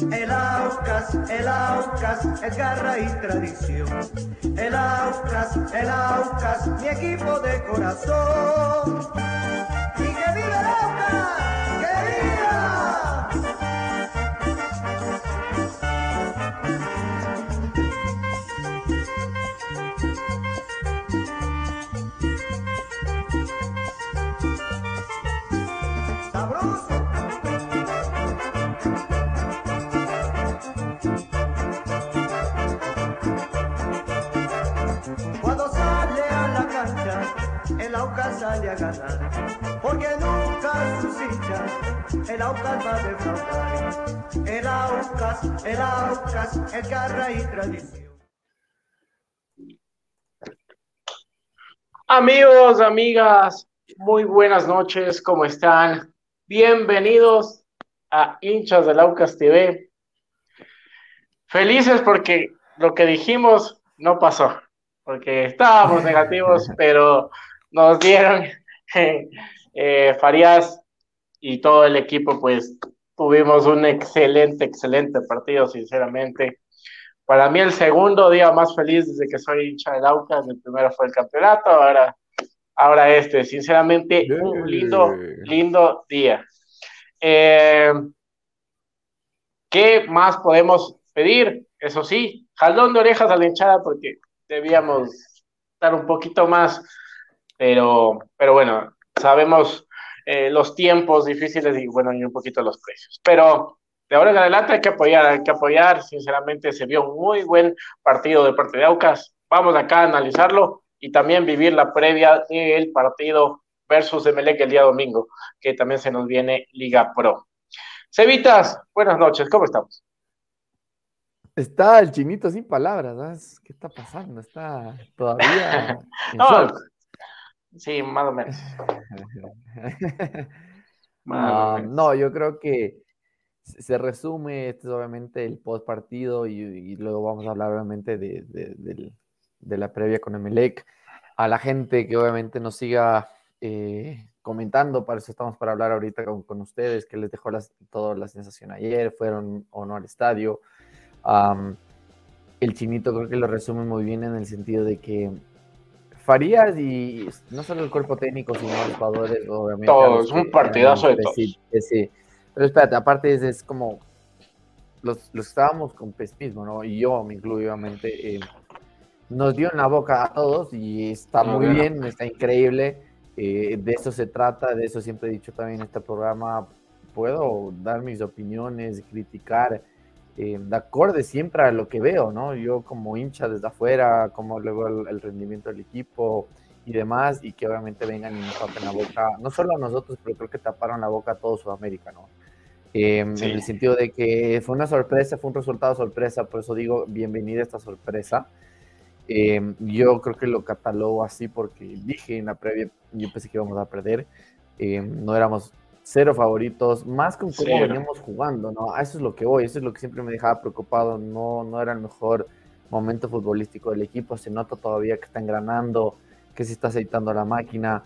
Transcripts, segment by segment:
El Aucas, el Aucas es garra y tradición. El Aucas, el Aucas, mi equipo de corazón. Sale a ganar, porque nunca sus hinchas el Aucas va a defraudar. El Aucas, el Aucas, el garra y tradición. Amigos, amigas, muy buenas noches, ¿cómo están? Bienvenidos a Hinchas del Aucas TV. Felices porque lo que dijimos no pasó, porque estábamos negativos, pero nos dieron eh, Farías y todo el equipo, pues tuvimos un excelente, excelente partido, sinceramente. Para mí el segundo día más feliz desde que soy hincha del Aucas, el primero fue el campeonato, ahora, ahora este, sinceramente, un lindo, lindo día. Eh, ¿Qué más podemos pedir? Eso sí, jalón de orejas a la hinchada porque debíamos estar un poquito más pero, pero bueno, sabemos eh, los tiempos difíciles y bueno, y un poquito los precios. Pero de ahora en adelante hay que apoyar, hay que apoyar. Sinceramente se vio un muy buen partido de parte de Aucas. Vamos acá a analizarlo y también vivir la previa del partido versus Emelec el día domingo, que también se nos viene Liga Pro. Cevitas, buenas noches, ¿cómo estamos? Está el chinito sin palabras, ¿qué está pasando? Está todavía. no, Sí, más o menos. no, yo creo que se resume, este es obviamente el post partido y, luego vamos a hablar obviamente de, la previa con Emelec. A la gente que obviamente nos siga eh, comentando, para eso estamos para hablar ahorita con, ustedes, que les dejó toda la sensación ayer, fueron o no al estadio. el chinito creo que lo resume muy bien en el sentido de que Farías y no solo el cuerpo técnico, sino los jugadores, obviamente. Todos, un partidazo de todos. Sí, pero espérate, aparte es, como los, los estábamos con pesimismo, ¿no? Y yo me incluyo, obviamente. Eh, nos dio en la boca a todos y está muy bien, está increíble. Eh, de eso se trata, de eso siempre he dicho también en este programa. Puedo dar mis opiniones, criticar, eh, de acorde siempre a lo que veo, ¿no? Yo como hincha desde afuera, como luego el, rendimiento del equipo y demás, y que obviamente vengan y nos tapen la boca, no solo a nosotros, pero creo que taparon la boca a todo Sudamérica, ¿no? Eh, en el sentido de que fue una sorpresa, fue un resultado sorpresa, por eso digo, bienvenida esta sorpresa. Eh, yo creo que lo catalogo así porque dije en la previa, yo pensé que íbamos a perder, no éramos cero favoritos, más con cómo veníamos jugando, ¿no? Eso es lo que voy, eso es lo que siempre me dejaba preocupado, no, no era el mejor momento futbolístico del equipo, se nota todavía que está engranando, que se está aceitando la máquina.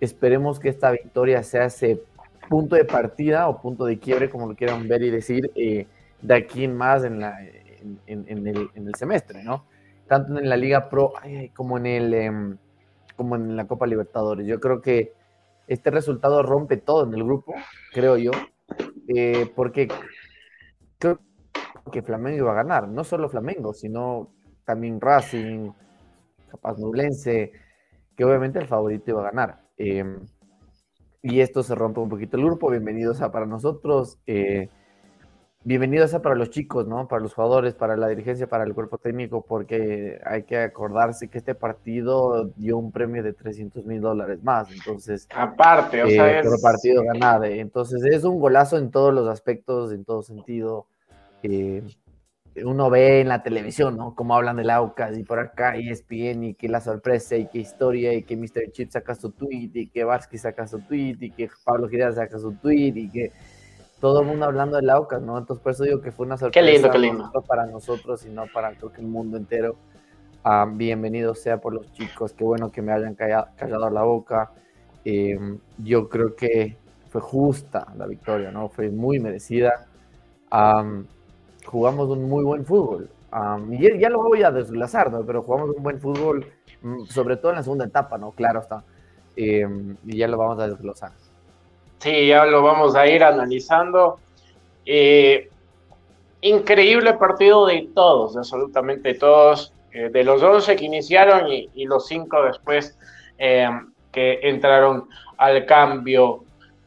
Esperemos que esta victoria sea ese punto de partida o punto de quiebre, como lo quieran ver y decir, eh, de aquí en más en, la, en, el, semestre, ¿no? Tanto en la Liga Pro como en, el, em, como en la Copa Libertadores. Yo creo que este resultado rompe todo en el grupo, creo yo, eh, porque creo que Flamengo iba a ganar, no solo Flamengo, sino también Racing, capaz Nublense, que obviamente el favorito iba a ganar. Eh, y esto se rompe un poquito el grupo, bienvenidos a para nosotros. Eh, bienvenido sea para los chicos, ¿no? Para los jugadores, para la dirigencia, para el cuerpo técnico, porque hay que acordarse que este partido dio un premio de 300 mil dólares más. Entonces, aparte, o sea, eh, es... partido ganado. Entonces, es un golazo en todos los aspectos, en todo sentido. Eh, uno ve en la televisión, ¿no? Cómo hablan del Aucas y por acá ESPN y que la sorpresa y qué historia y que Mr. Chip saca su tweet y que Varsky saca su tweet y que Pablo Girard saca su tweet y que todo el mundo hablando del Aucas, ¿no? Entonces por eso digo que fue una sorpresa. Qué lindo, qué lindo. No para nosotros, sino para creo que el mundo entero. Ah, bienvenido sea por los chicos, qué bueno que me hayan callado, la boca. Em, yo creo que fue justa la victoria, ¿no? Fue muy merecida. jugamos un muy buen fútbol. y ya lo voy a desglazar, ¿no? Pero jugamos un buen fútbol, mm, sobre todo en la segunda etapa, ¿no? Claro está. Em, y ya lo vamos a desglosar. Sí, ya lo vamos a ir analizando. Eh, increíble partido de todos, absolutamente todos, eh, de los 11 que iniciaron y, los 5 después eh, que entraron al cambio.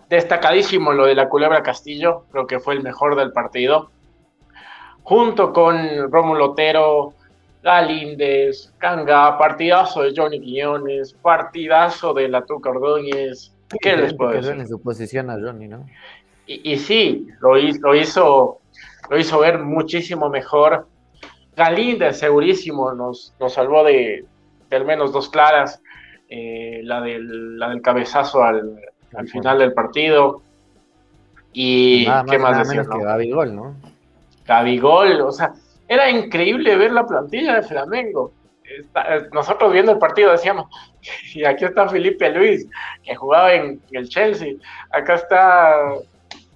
Destacadísimo lo de la Culebra Castillo, creo que fue el mejor del partido. Junto con Rómulo Otero, Galíndez, Canga, partidazo de Johnny Quiñones, partidazo de la Tuca Ordóñez, ¿Qué les puedo decir? en su posición a Johnny, ¿no? Y, sí, lo, lo, hizo, lo hizo ver muchísimo mejor. Galíndez, segurísimo, nos, nos salvó de, al menos dos claras. Eh, la, del, la del cabezazo al, al final del partido. Y qué más, nada menos que Gabigol, ¿no? Gabigol, o sea, era increíble ver la plantilla de Flamengo. Nosotros viendo el partido decíamos, y aquí está Felipe Luis, que jugaba en el Chelsea, acá está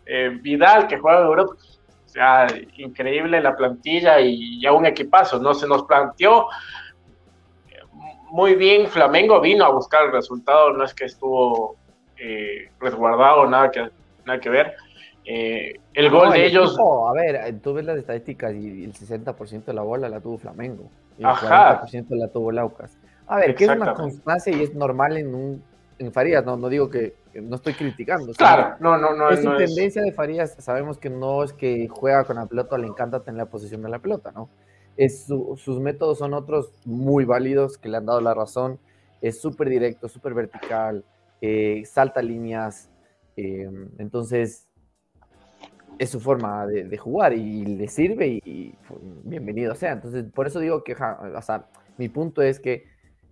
eh, Vidal, que jugaba en Europa. O sea, increíble la plantilla y ya un equipazo, ¿no? Se nos planteó muy bien, Flamengo vino a buscar el resultado, no es que estuvo eh, resguardado, nada que, nada que ver. El gol de ellos. a ver, tú ves las estadísticas y el 60% de la bola la tuvo Flamengo y el 40% la tuvo Laucas. A ver, que es una constancia y es normal en un en Farías, no, no digo que, no estoy criticando. Claro, no, no, no. Es su tendencia de Farías, sabemos que no es que juega con la pelota, le encanta tener la posición de la pelota, ¿no? Es sus métodos son otros muy válidos que le han dado la razón. Es súper directo, súper vertical, eh, salta líneas. Eh, entonces, es su forma de, jugar y le sirve y, pues, bienvenido sea. Entonces, por eso digo que, o sea, mi punto es que,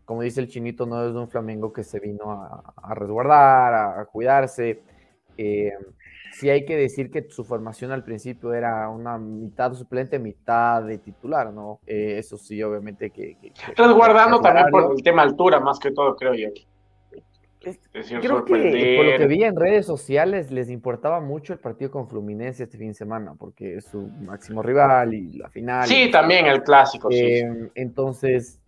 como dice el chinito, no es un Flamengo que se vino a, resguardar, a, cuidarse. Eh, sí hay que decir que su formación al principio era una mitad suplente, mitad de titular, ¿no? Eh, eso sí, obviamente que... Resguardando también por el tema altura, más que todo, creo yo. Creo que por lo que vi en redes sociales les importaba mucho el partido con Fluminense este fin de semana, porque es su máximo rival y la final. Sí, también el clásico. Em, entonces,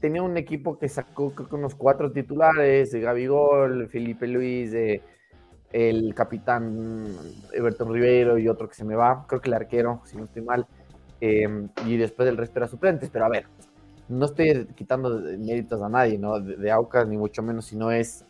tenía un equipo que sacó unos cuatro titulares, Gabigol, Felipe Luis, el capitán Everton Rivero y otro que se me va, creo que el arquero, si no estoy mal, em, y después el resto era suplentes, pero a ver, no estoy quitando méritos a nadie, ¿no? De, Aucas, ni mucho menos, sino es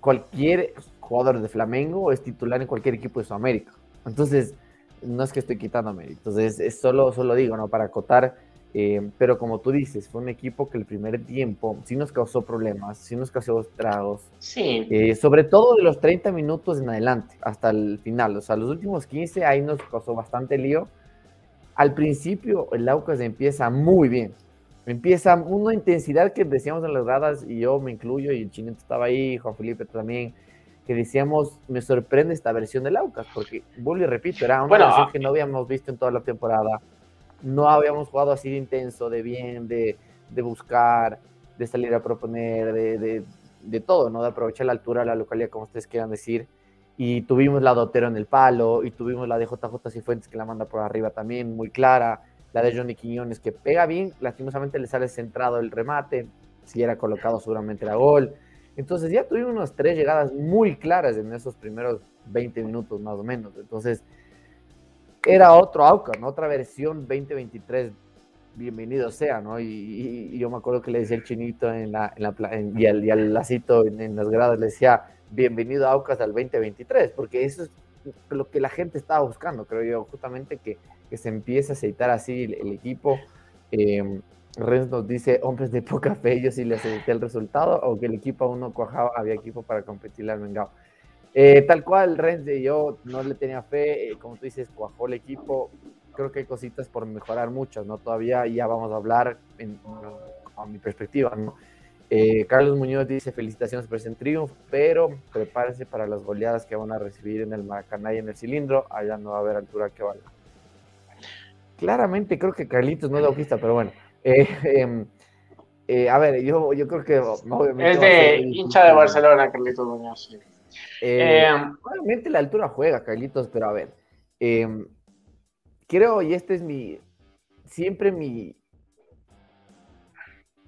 cualquier jugador de Flamengo es titular en cualquier equipo de Sudamérica. Entonces, no es que estoy quitando méritos, es, es solo, solo digo, ¿no? Para acotar eh, pero como tú dices, fue un equipo que el primer tiempo sí nos causó problemas, sí nos causó estragos. Sí. Eh, sobre todo de los 30 minutos en adelante, hasta el final. O sea, los últimos 15 ahí nos causó bastante lío. Al principio el Aucas empieza muy bien. Empieza una intensidad que decíamos en las gradas, y yo me incluyo, y el chinito estaba ahí, Juan Felipe también, que decíamos, me sorprende esta versión del Aucas, porque, vuelvo y repito, era una versión ah, que no habíamos visto en toda la temporada no habíamos jugado así de intenso, de bien, de, buscar, de salir a proponer, de, de, todo, ¿no? De aprovechar la altura, la localidad, como ustedes quieran decir. Y tuvimos la de Otero en el palo, y tuvimos la de JJ Cifuentes que la manda por arriba también, muy clara. La de Johnny Quiñones que pega bien, lastimosamente le sale centrado el remate. Si era colocado, seguramente era gol. Entonces ya tuvimos unas tres llegadas muy claras en esos primeros 20 minutos más o menos. Entonces, era otro Aucas, ¿no? otra versión 2023. Bienvenido sea, ¿no? Y, yo me acuerdo que le decía el chinito en la, en la y, al, lacito en, las gradas le decía, bienvenido Aucas al 2023, porque eso es lo que la gente estaba buscando, creo yo, justamente que, que se empiece a aceitar así el, equipo. Eh, Renz nos dice, hombres de poca fe, yo sí le aceité el resultado, o que el equipo aún no cuajaba, había equipo para competirle al Mengao. Eh, tal cual, Renze, yo no le tenía fe, eh, como tú dices, cuajó el equipo. Creo que hay cositas por mejorar muchas, ¿no? Todavía ya vamos a hablar en, a mi perspectiva, ¿no? Eh, Carlos Muñoz dice felicitaciones por ese triunfo, pero prepárese para las goleadas que van a recibir en el Maracaná y en el cilindro. Allá no va a haber altura que valga. Claramente creo que Carlitos no es autista, pero bueno. Em, a ver, yo, yo creo que obviamente... Es de hincha de Barcelona, Carlitos Muñoz. Sí. Eh, probablemente la altura juega, Carlitos, pero a ver. Em, creo, y este es mi. Siempre mi.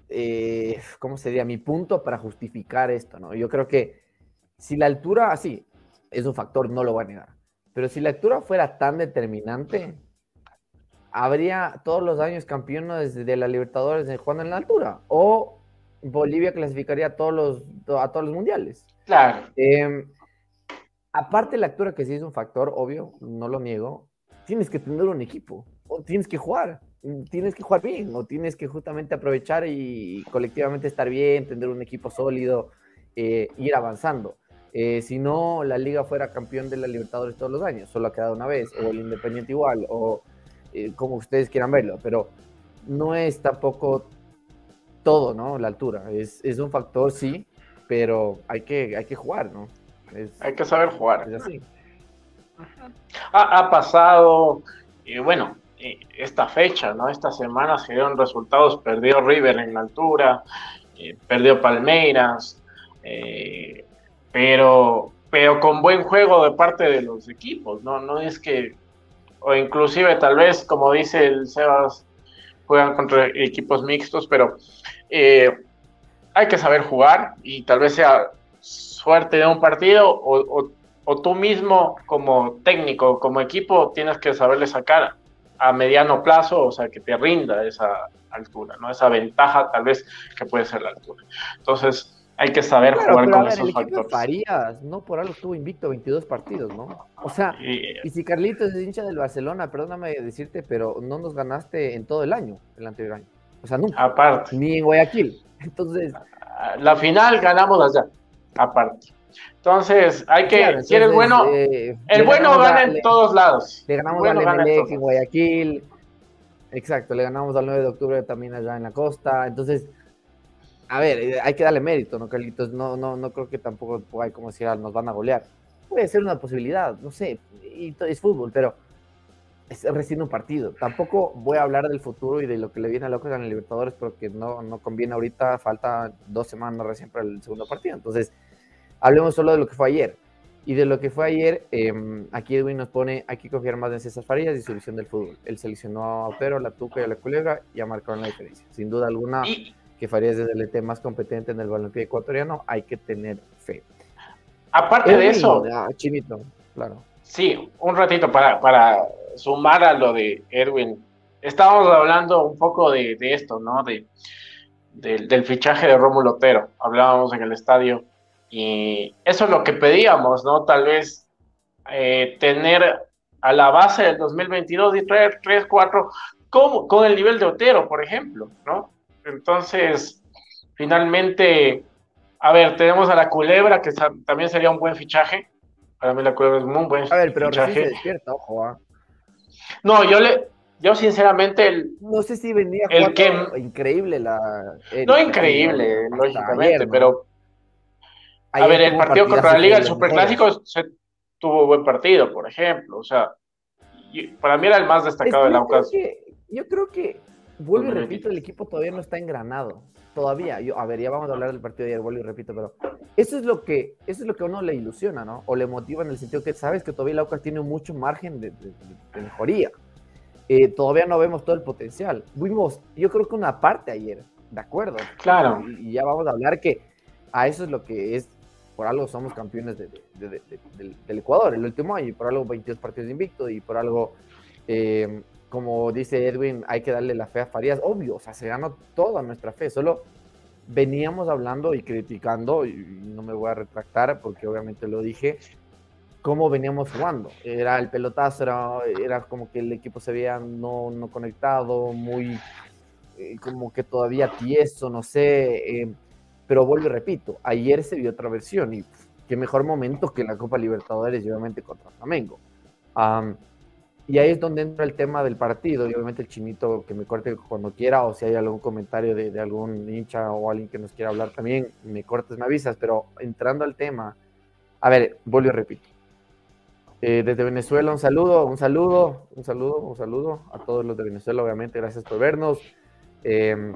Eh, ¿Cómo sería? Mi punto para justificar esto, ¿no? Yo creo que si la altura, sí, es un factor, no lo voy a negar. Pero si la altura fuera tan determinante, habría todos los años campeones de la Libertadores jugando en la altura. O Bolivia clasificaría a todos los, a todos los mundiales. Claro. Em, aparte la altura que sí es un factor, obvio, no lo niego, tienes que tener un equipo, o tienes que jugar, tienes que jugar bien, o tienes que justamente aprovechar y colectivamente estar bien, tener un equipo sólido, eh, ir avanzando. Eh, si no, la liga fuera campeón de la Libertadores todos los años, solo ha quedado una vez, o el Independiente igual, o eh, como ustedes quieran verlo, pero no es tampoco todo, ¿no? La altura, es, es un factor, sí, pero hay que, hay que jugar, ¿no? hay que saber jugar. Ha, pasado, y bueno, esta fecha, ¿no? Esta semana se dieron resultados, perdió River en la altura, eh, perdió Palmeiras, eh, pero, pero con buen juego de parte de los equipos, ¿no? No es que, o inclusive tal vez, como dice el Sebas, juegan contra equipos mixtos, pero eh, hay que saber jugar y tal vez sea suerte de un partido o, tú mismo como técnico, como equipo, tienes que saberle sacar a mediano plazo, o sea, que te rinda esa altura, ¿no? Esa ventaja tal vez que puede ser la altura. Entonces, hay que saber jugar con esos el factores. Farías, no por algo estuvo invicto 22 partidos, ¿no? O sea, y, si Carlitos es hincha del Barcelona, perdóname decirte, pero no nos ganaste en todo el año, el anterior año. O sea, nunca. Aparte. Ni en Guayaquil. Entonces. La final ganamos allá aparte. Entonces, hay que, si eres bueno, eh, el bueno gana en todos lados. Le ganamos al MLE en Guayaquil. Exacto, le ganamos al 9 de octubre también allá en la costa. Entonces, a ver, eh, hay que darle mérito, ¿no, Carlitos? No, no, no creo que tampoco hay como decir, ah, nos van a golear. Puede ser una posibilidad, no sé, y es fútbol, pero es recién un partido. Tampoco voy a hablar del futuro y de lo que le viene a Locos en el Libertadores porque no, no conviene ahorita, falta dos semanas recién para el segundo partido. Entonces, hablemos solo de lo que fue ayer. Y de lo que fue ayer, eh, aquí Edwin nos pone, hay que confiar más en César Farías y su visión del fútbol. Él seleccionó a Otero, la Tuca y a la Culebra y ha marcado la diferencia. Sin duda alguna, que Farías es el ET más competente en el balompié ecuatoriano, hay que tener fe. Aparte de eso. Chinito, claro. Sí, un ratito para, para sumar a lo de Edwin. Estábamos hablando un poco de, esto, ¿no? De, del fichaje de Rómulo Otero. Hablábamos en el estadio. Y eso es lo que pedíamos, ¿no? Tal vez eh, tener a la base del 2022 y traer 3, 4, como, con el nivel de Otero, por ejemplo, ¿no? Entonces, finalmente, a ver, tenemos a la Culebra, que también sería un buen fichaje. Para mí la Culebra es muy buen fichaje. A ver, pero fichaje. Se despierta, ojo, ¿ah? No, yo le, yo sinceramente el no sé si venía el que increíble la no increíble lógicamente pero a ver el partido contra la Liga el Superclásico se tuvo buen partido por ejemplo o sea para mí era el más destacado del Aucas yo creo que vuelvo y repito el equipo todavía no está engranado todavía yo a ver ya vamos a hablar del partido de ayer vuelvo y repito pero eso es lo que eso es lo que a uno le ilusiona no o le motiva en el sentido que sabes que todavía el Aucas tiene mucho margen de mejoría eh, todavía no vemos todo el potencial. Vimos, yo creo que una parte ayer, ¿de acuerdo? Claro. Y, ya vamos a hablar que a eso es lo que es, por algo somos campeones del, Ecuador el último año, y por algo 22 partidos de invicto, y por algo, eh, como dice Edwin, hay que darle la fe a Farías. Obvio, o sea, se ganó toda nuestra fe, solo veníamos hablando y criticando, y no me voy a retractar porque obviamente lo dije, cómo veníamos jugando. Era el pelotazo, era, como que el equipo se veía no, no conectado, muy eh, como que todavía tieso, no sé. Eh, pero vuelvo y repito, ayer se vio otra versión y qué mejor momento que la Copa Libertadores, obviamente contra Flamengo. Y ahí es donde entra el tema del partido. Y obviamente el chinito que me corte cuando quiera, o si hay algún comentario de, de algún hincha o alguien que nos quiera hablar también, me cortes, me avisas. Pero entrando al tema, a ver, vuelvo y repito eh, desde Venezuela, un saludo, un saludo, un saludo, un saludo a todos los de Venezuela, obviamente, gracias por vernos. Em,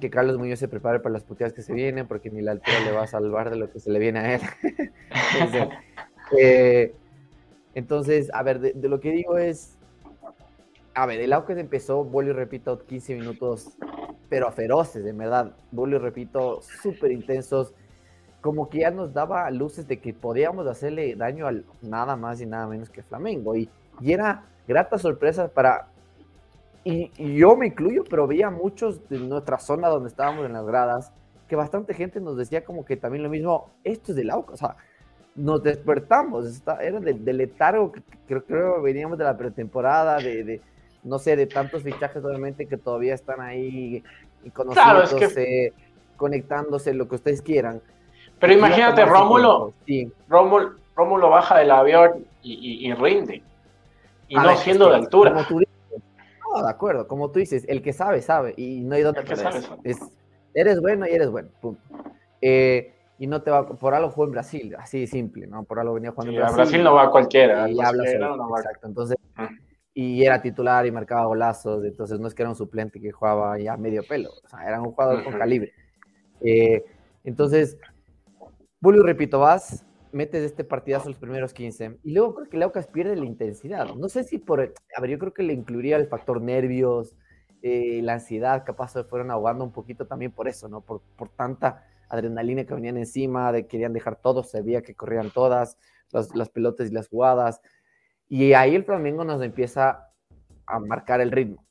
que Carlos Muñoz se prepare para las puteadas que se vienen, porque ni la altura le va a salvar de lo que se le viene a él. Eh, entonces, a ver, de, lo que digo es, a ver, el Aucas empezó, vuelvo y repito, 15 minutos, pero feroces, de verdad, vuelvo y repito, súper intensos como que ya nos daba luces de que podíamos hacerle daño al nada más y nada menos que Flamengo. Y, y era grata sorpresa para, y, yo me incluyo, pero veía muchos de nuestra zona donde estábamos en las gradas, que bastante gente nos decía como que también lo mismo, esto es del AUCA, o sea, nos despertamos, era del de letargo que creo, que veníamos de la pretemporada, de, no sé, de tantos fichajes obviamente que todavía están ahí y conociéndose, conectándose, lo que ustedes quieran pero imagínate, Rómulo, Rómulo, baja del avión y, rinde. Y no siendo de altura. no, de acuerdo, como tú dices, el que sabe, sabe. Y no hay donde es, Eres bueno y eres bueno, punto. Eh, y no te va, por algo fue en Brasil, así simple, ¿no? Por algo venía jugando en Brasil. A Brasil no va cualquiera. Y habla exacto, entonces, y era titular y marcaba golazos, entonces no es que era un suplente que jugaba ya medio pelo, o sea, era un jugador con calibre. Eh, entonces, Vuelvo y repito, vas, metes este partidazo los primeros 15 y luego creo que Laucas pierde la intensidad. No sé si por, a ver, yo creo que le incluiría el factor nervios, eh, la ansiedad, capaz se fueron ahogando un poquito también por eso, ¿no? Por, por tanta adrenalina que venían encima, de querían dejar todo, se veía que corrían todas, las, las pelotas y las jugadas. Y ahí el Flamengo nos empieza a marcar el ritmo.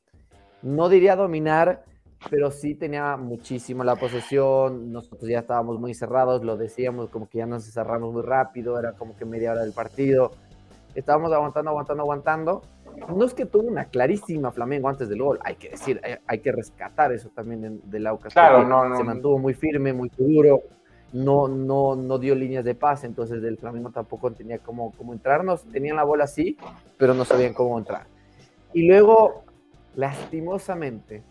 No diría dominar, pero sí tenía muchísima la posesión, nosotros ya estábamos muy cerrados, lo decíamos como que ya nos cerramos muy rápido, era como que media hora del partido, estábamos aguantando, aguantando, aguantando. No es que tuvo una clarísima Flamengo antes del gol, hay que decir, hay, que rescatar eso también del Aucas. Claro, no, no, se mantuvo muy firme, muy seguro, no, no, no dio líneas de pase, entonces del Flamengo tampoco tenía cómo, cómo entrarnos, tenían la bola así, pero no sabían cómo entrar. Y luego, lastimosamente,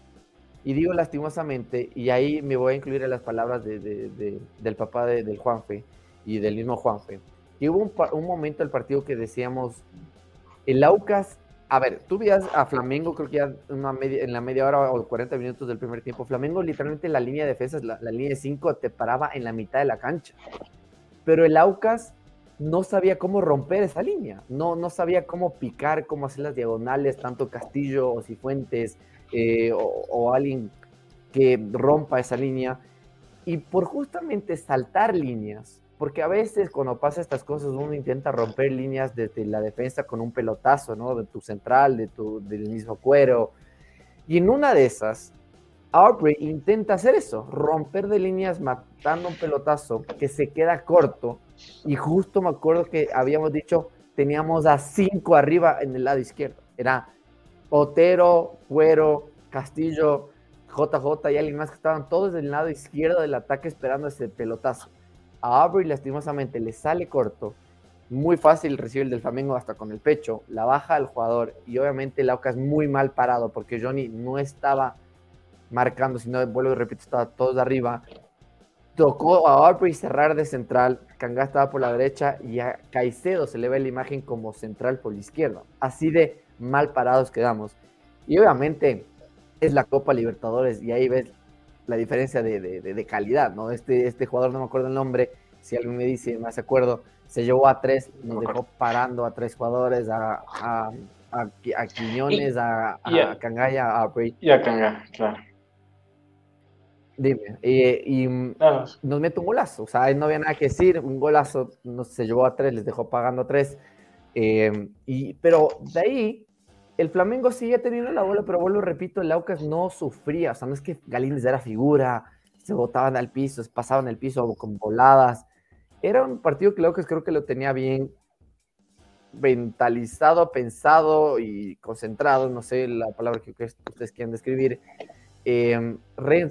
y digo lastimosamente, y ahí me voy a incluir en las palabras del papá del Juanfe y del mismo Juanfe, hubo un, momento del partido que decíamos, el Aucas, a ver, tú veías a Flamengo, creo que ya en la media hora o 40 minutos del primer tiempo, Flamengo literalmente la línea de defensas, la, línea de 5 te paraba en la mitad de la cancha, pero el Aucas no sabía cómo romper esa línea, no, no sabía cómo picar, cómo hacer las diagonales, tanto Castillo o Cifuentes, eh, o, alguien que rompa esa línea. Y por justamente saltar líneas, porque a veces cuando pasa estas cosas uno intenta romper líneas desde la defensa con un pelotazo, ¿no? De tu central, de tu, del mismo cuero. Y en una de esas, Aubrey intenta hacer eso, romper de líneas matando un pelotazo que se queda corto. Y justo me acuerdo que habíamos dicho, teníamos a cinco arriba en el lado izquierdo. Era Otero, Cuero, Castillo, JJ y alguien más que estaban todos del lado izquierdo del ataque esperando ese pelotazo. A Aubrey lastimosamente le sale corto, muy fácil recibir el del Flamengo hasta con el pecho, la baja al jugador y obviamente Lauca es muy mal parado porque Johnny no estaba marcando, sino vuelvo y repito, estaba todos arriba. Tocó a Aubrey cerrar de central, Kanga estaba por la derecha y a Caicedo se le ve la imagen como central por la izquierda. Así de mal parados quedamos. Y obviamente es la Copa Libertadores y ahí ves la diferencia de, calidad, ¿no? Este, este jugador, no me acuerdo el nombre, si alguien me dice, me hace acuerdo, se llevó a tres, nos dejó parando a tres jugadores, a, a, a, Quiñones, a, a, Cangaya, a Bray. Y a Cangaya, claro. Dime, y, nos mete un golazo, o sea, no había nada que decir, un golazo, nos, se llevó a tres, les dejó pagando a tres, eh, y, pero de ahí el Flamengo sigue teniendo la bola, pero vuelvo repito, el Aucas no sufría, o sea, no es que Galíndez era figura, se botaban al piso, pasaban el piso con voladas. Era un partido que el Aucas creo que lo tenía bien mentalizado, pensado y concentrado, no sé la palabra que ustedes quieran describir. Eh,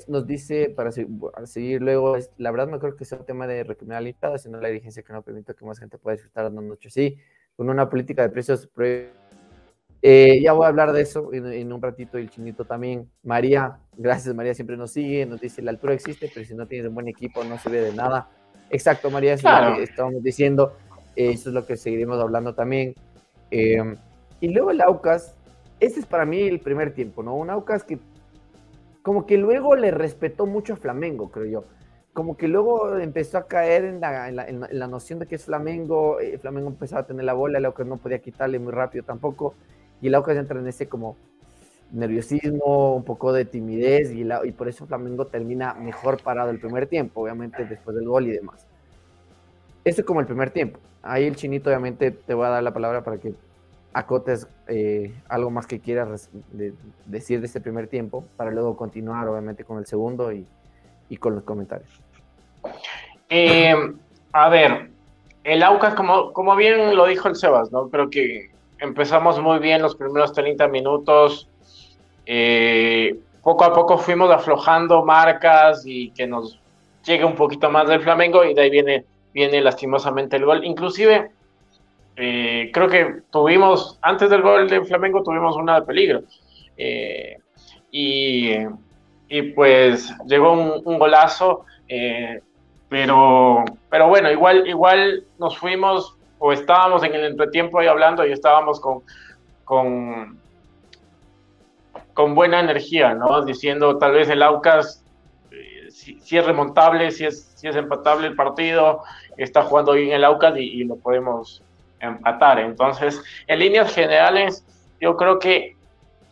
nos dice, para seguir luego, la verdad no creo que sea un tema de recriminalidad, sino la dirigencia que no permite que más gente pueda disfrutar de una noche así, con una política de precios eh, ya voy a hablar de eso en, un ratito, el chinito también. María, gracias María, siempre nos sigue, nos dice, la altura existe, pero si no tienes un buen equipo no se ve de nada. Exacto, María, eso es lo que estábamos diciendo, eh, eso es lo que seguiremos hablando también. Eh, y luego el Aucas, este es para mí el primer tiempo, ¿no? Un Aucas que como que luego le respetó mucho a Flamengo, creo yo. Como que luego empezó a caer en la, en la, noción de que es Flamengo, Flamengo empezaba a tener la bola, el Aucas no podía quitarle muy rápido tampoco y el Aucas entra en ese como nerviosismo, un poco de timidez y, y por eso Flamengo termina mejor parado el primer tiempo, obviamente después del gol y demás. Ese es como el primer tiempo. Ahí el chinito obviamente te voy a dar la palabra para que acotes eh, algo más que quieras decir de este primer tiempo para luego continuar obviamente con el segundo y, con los comentarios. Eh, a ver, el Aucas, como, como bien lo dijo el Sebas, ¿no? Creo que empezamos muy bien los primeros 30 minutos. Eh, poco a poco fuimos aflojando marcas y que nos llegue un poquito más del Flamengo y de ahí viene, viene lastimosamente el gol. Inclusive, eh, creo que tuvimos, antes del gol del Flamengo tuvimos una de peligro. Eh, y, y, pues llegó un, un golazo, pero, pero bueno, igual, igual nos fuimos o estábamos en el entretiempo ahí hablando y estábamos con, con, buena energía, ¿no? Diciendo tal vez el Aucas eh, si, es remontable, si es, si es empatable el partido, está jugando bien el Aucas y, lo podemos empatar. Entonces, en líneas generales, yo creo que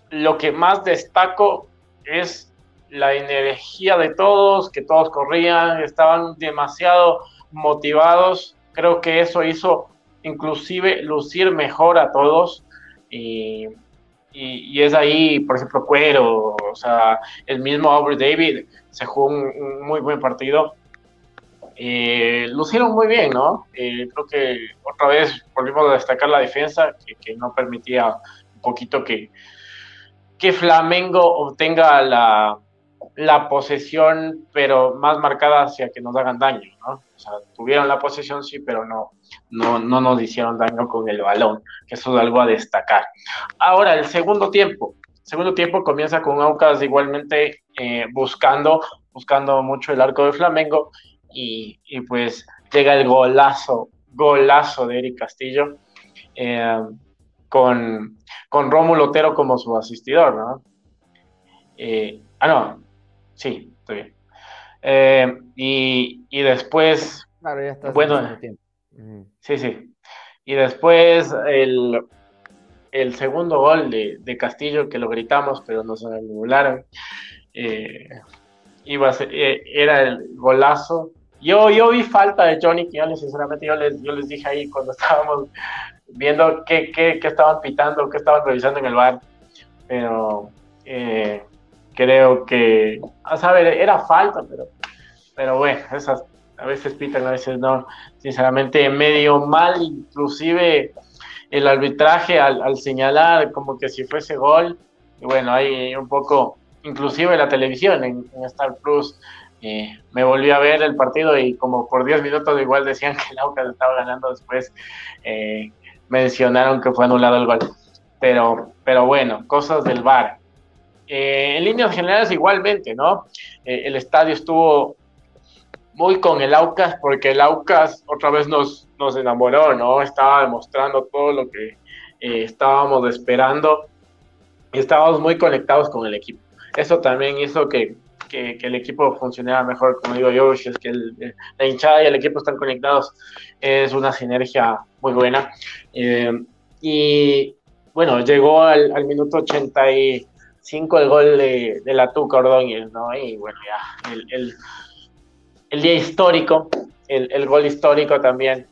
lo que más destaco es la energía de todos, que todos corrían, estaban demasiado motivados. Creo que eso hizo inclusive lucir mejor a todos y, y, es ahí, por ejemplo, Cuero, o sea, el mismo Aubrey David se jugó un, muy buen partido. Eh, lucieron muy bien, ¿no? Eh, creo que otra vez volvimos a destacar la defensa, que, que no permitía un poquito que, que Flamengo obtenga la, la posesión, pero más marcada hacia que nos hagan daño, ¿no? O sea, tuvieron la posesión, sí, pero no, no, no nos hicieron daño con el balón, que eso es algo a destacar. Ahora, el segundo tiempo. segundo tiempo comienza con Aucas igualmente eh, buscando, buscando mucho el arco de Flamengo y, pues llega el golazo, golazo de Eric Castillo eh, con, con Rómulo Otero como su asistidor, ¿no? Eh, ah, no, sí, estoy bien. y, y después, claro, ya está bueno, Sí, sí. Y después el, el segundo gol de, Castillo, que lo gritamos, pero nos anularon. eh, iba a ser, eh, era el golazo. Yo, yo vi falta de Johnny Quiñones, sinceramente, yo les, yo les dije ahí cuando estábamos viendo qué, qué, qué estaban pitando, qué estaban revisando en el bar, pero eh, creo que, a saber, era falta, pero, pero bueno, esas a veces pitan, a veces no, sinceramente medio mal, inclusive el arbitraje al, al señalar como que si fuese gol, y bueno, ahí un poco, inclusive la televisión en, Star Plus, eh, me volví a ver el partido y como por 10 minutos igual decían que el Aucas estaba ganando después, eh, mencionaron que fue anulado el gol. Pero, pero bueno, cosas del VAR. Eh, en líneas generales igualmente, ¿no? el estadio estuvo muy con el Aucas porque el Aucas otra vez nos, nos enamoró, ¿no? Estaba demostrando todo lo que estábamos esperando y estábamos muy conectados con el equipo. Eso también hizo que, que, el equipo funcionara mejor, como digo yo, es que la hinchada y el equipo están conectados, es una sinergia muy buena. Eh, y bueno, llegó al, al, minuto 85 el gol de, de la Tuca Ordóñez, ¿no? Y bueno, ya, el, el, el día histórico, el, el, gol histórico también,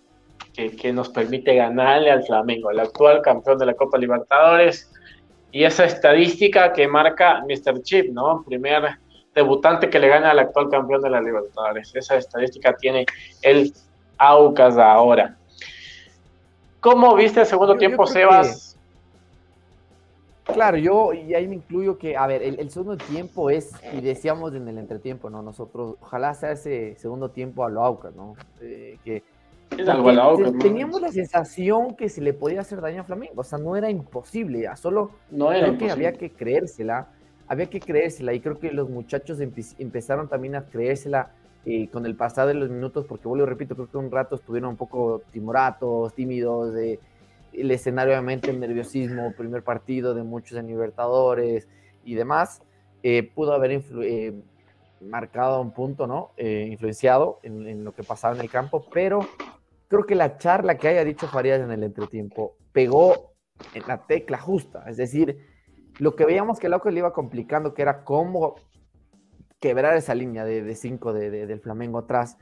que, que nos permite ganarle al Flamengo, el actual campeón de la Copa Libertadores y esa estadística que marca Mr. Chip, ¿no? Primer debutante que le gana al actual campeón de la Libertadores. Esa estadística tiene el Aucas ahora. ¿Cómo viste el segundo tiempo, Sebas? Claro, yo y ahí me incluyo que, a ver, el, segundo tiempo es, y decíamos en el entretiempo, ¿no? Nosotros, ojalá sea ese segundo tiempo a lo Aucas, ¿no? Eh, que Teníamos la sensación que se le podía hacer daño a Flamengo, o sea, no era imposible, ya solo no era creo que había que creérsela, había que creérsela y creo que los muchachos empezaron también a creérsela eh, con el pasado de los minutos, porque vuelvo repito, creo que un rato estuvieron un poco timoratos, tímidos, de, el escenario obviamente el nerviosismo, primer partido de muchos en Libertadores y demás, eh, pudo haber eh, marcado un punto, ¿no? influenciado en, lo que pasaba en el campo, pero creo que la charla que haya dicho Farías en el entretiempo pegó en la tecla justa. Es decir, lo que veíamos que el le iba complicando, que era cómo quebrar esa línea de 5 de, del Flamengo atrás.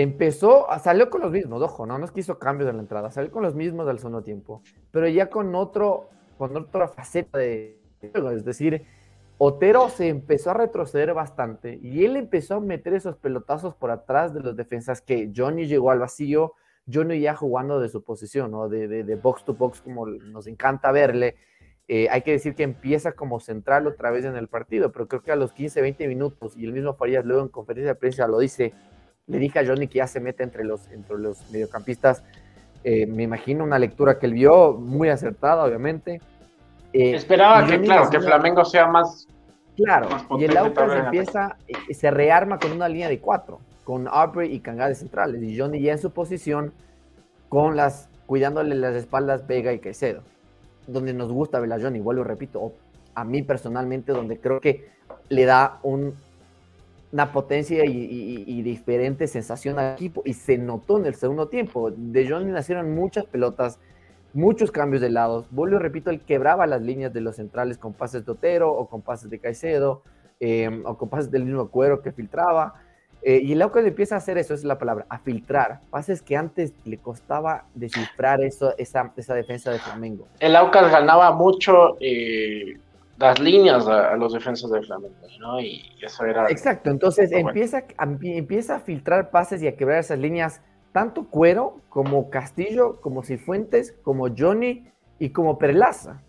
Empezó, salió con los mismos, ojo, no nos quiso cambios en la entrada, salió con los mismos al segundo tiempo, pero ya con otro, con otra faceta de es decir, Otero se empezó a retroceder bastante y él empezó a meter esos pelotazos por atrás de los defensas que Johnny llegó al vacío, Johnny ya jugando de su posición, ¿no? de, de, box to box como nos encanta verle. Eh, hay que decir que empieza como central otra vez en el partido, pero creo que a los 15, 20 minutos, y el mismo Farías luego en conferencia de prensa lo dice, le dije a Johnny que ya se mete entre los, entre los mediocampistas. Eh, me imagino una lectura que él vio, muy acertada, obviamente eh, Esperaba que, claro, que Flamengo sea más. Claro, y el Aucas empieza, eh, se rearma con una línea de cuatro, con Aubrey y Cangades centrales, y Johnny ya en su posición, con las, cuidándole las espaldas Vega y Caicedo, donde nos gusta ver a Johnny, vuelvo repito, a mí personalmente, donde creo que le da un, una potencia y, y, diferente sensación al equipo, y se notó en el segundo tiempo. De Johnny nacieron muchas pelotas muchos cambios de lados. Vuelvo repito, él quebraba las líneas de los centrales con pases de Otero o con pases de Caicedo em, o con pases del mismo Cuero que filtraba. Eh, y el Aucas empieza a hacer eso, es la palabra, a filtrar. Pases que antes le costaba descifrar eso, esa, esa defensa de Flamengo. El Aucas ganaba mucho eh, las líneas a, los defensas de Flamengo, ¿no? Y eso era. Exacto, entonces empieza, empieza a filtrar pases y a quebrar esas líneas tanto Cuero como Castillo, como Cifuentes, como Johnny y como Perlaza.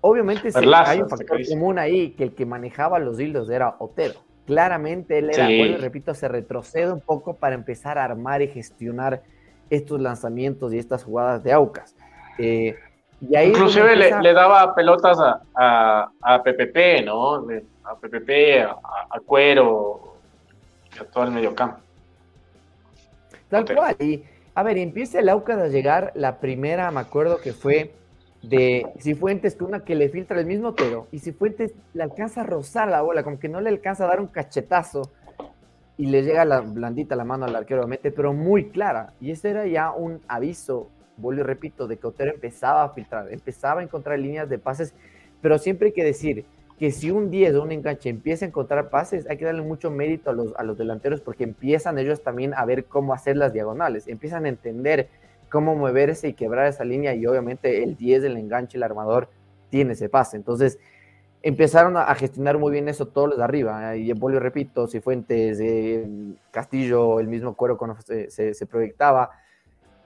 Obviamente hay un factor común ahí que el que manejaba los hilos era Otero. Claramente él era, bueno, repito, se retrocede un poco para empezar a armar y gestionar estos lanzamientos y estas jugadas de Aucas. Eh, y ahí Inclusive le, daba pelotas a, a, PPP, ¿no? A PPP, a, a Cuero, a todo el mediocampo. Tal cual. Y a ver, empieza el Aucas a llegar. La primera, me acuerdo que fue de Cifuentes, que una que le filtra el mismo Otero. Y Cifuentes le alcanza a rozar la bola, como que no le alcanza a dar un cachetazo. Y le llega la blandita la mano al arquero, mete, pero muy clara. Y ese era ya un aviso, vuelvo y repito, de que Otero empezaba a filtrar, empezaba a encontrar líneas de pases. Pero siempre hay que decir, que si un 10 o un enganche empieza a encontrar pases, hay que darle mucho mérito a los, a los delanteros porque empiezan ellos también a ver cómo hacer las diagonales, empiezan a entender cómo moverse y quebrar esa línea y obviamente el 10 del enganche, el armador, tiene ese pase. Entonces empezaron a, gestionar muy bien eso todos los de arriba. Y vuelvo y repito, Cifuentes, eh, Castillo, el mismo cuero cuando se, proyectaba.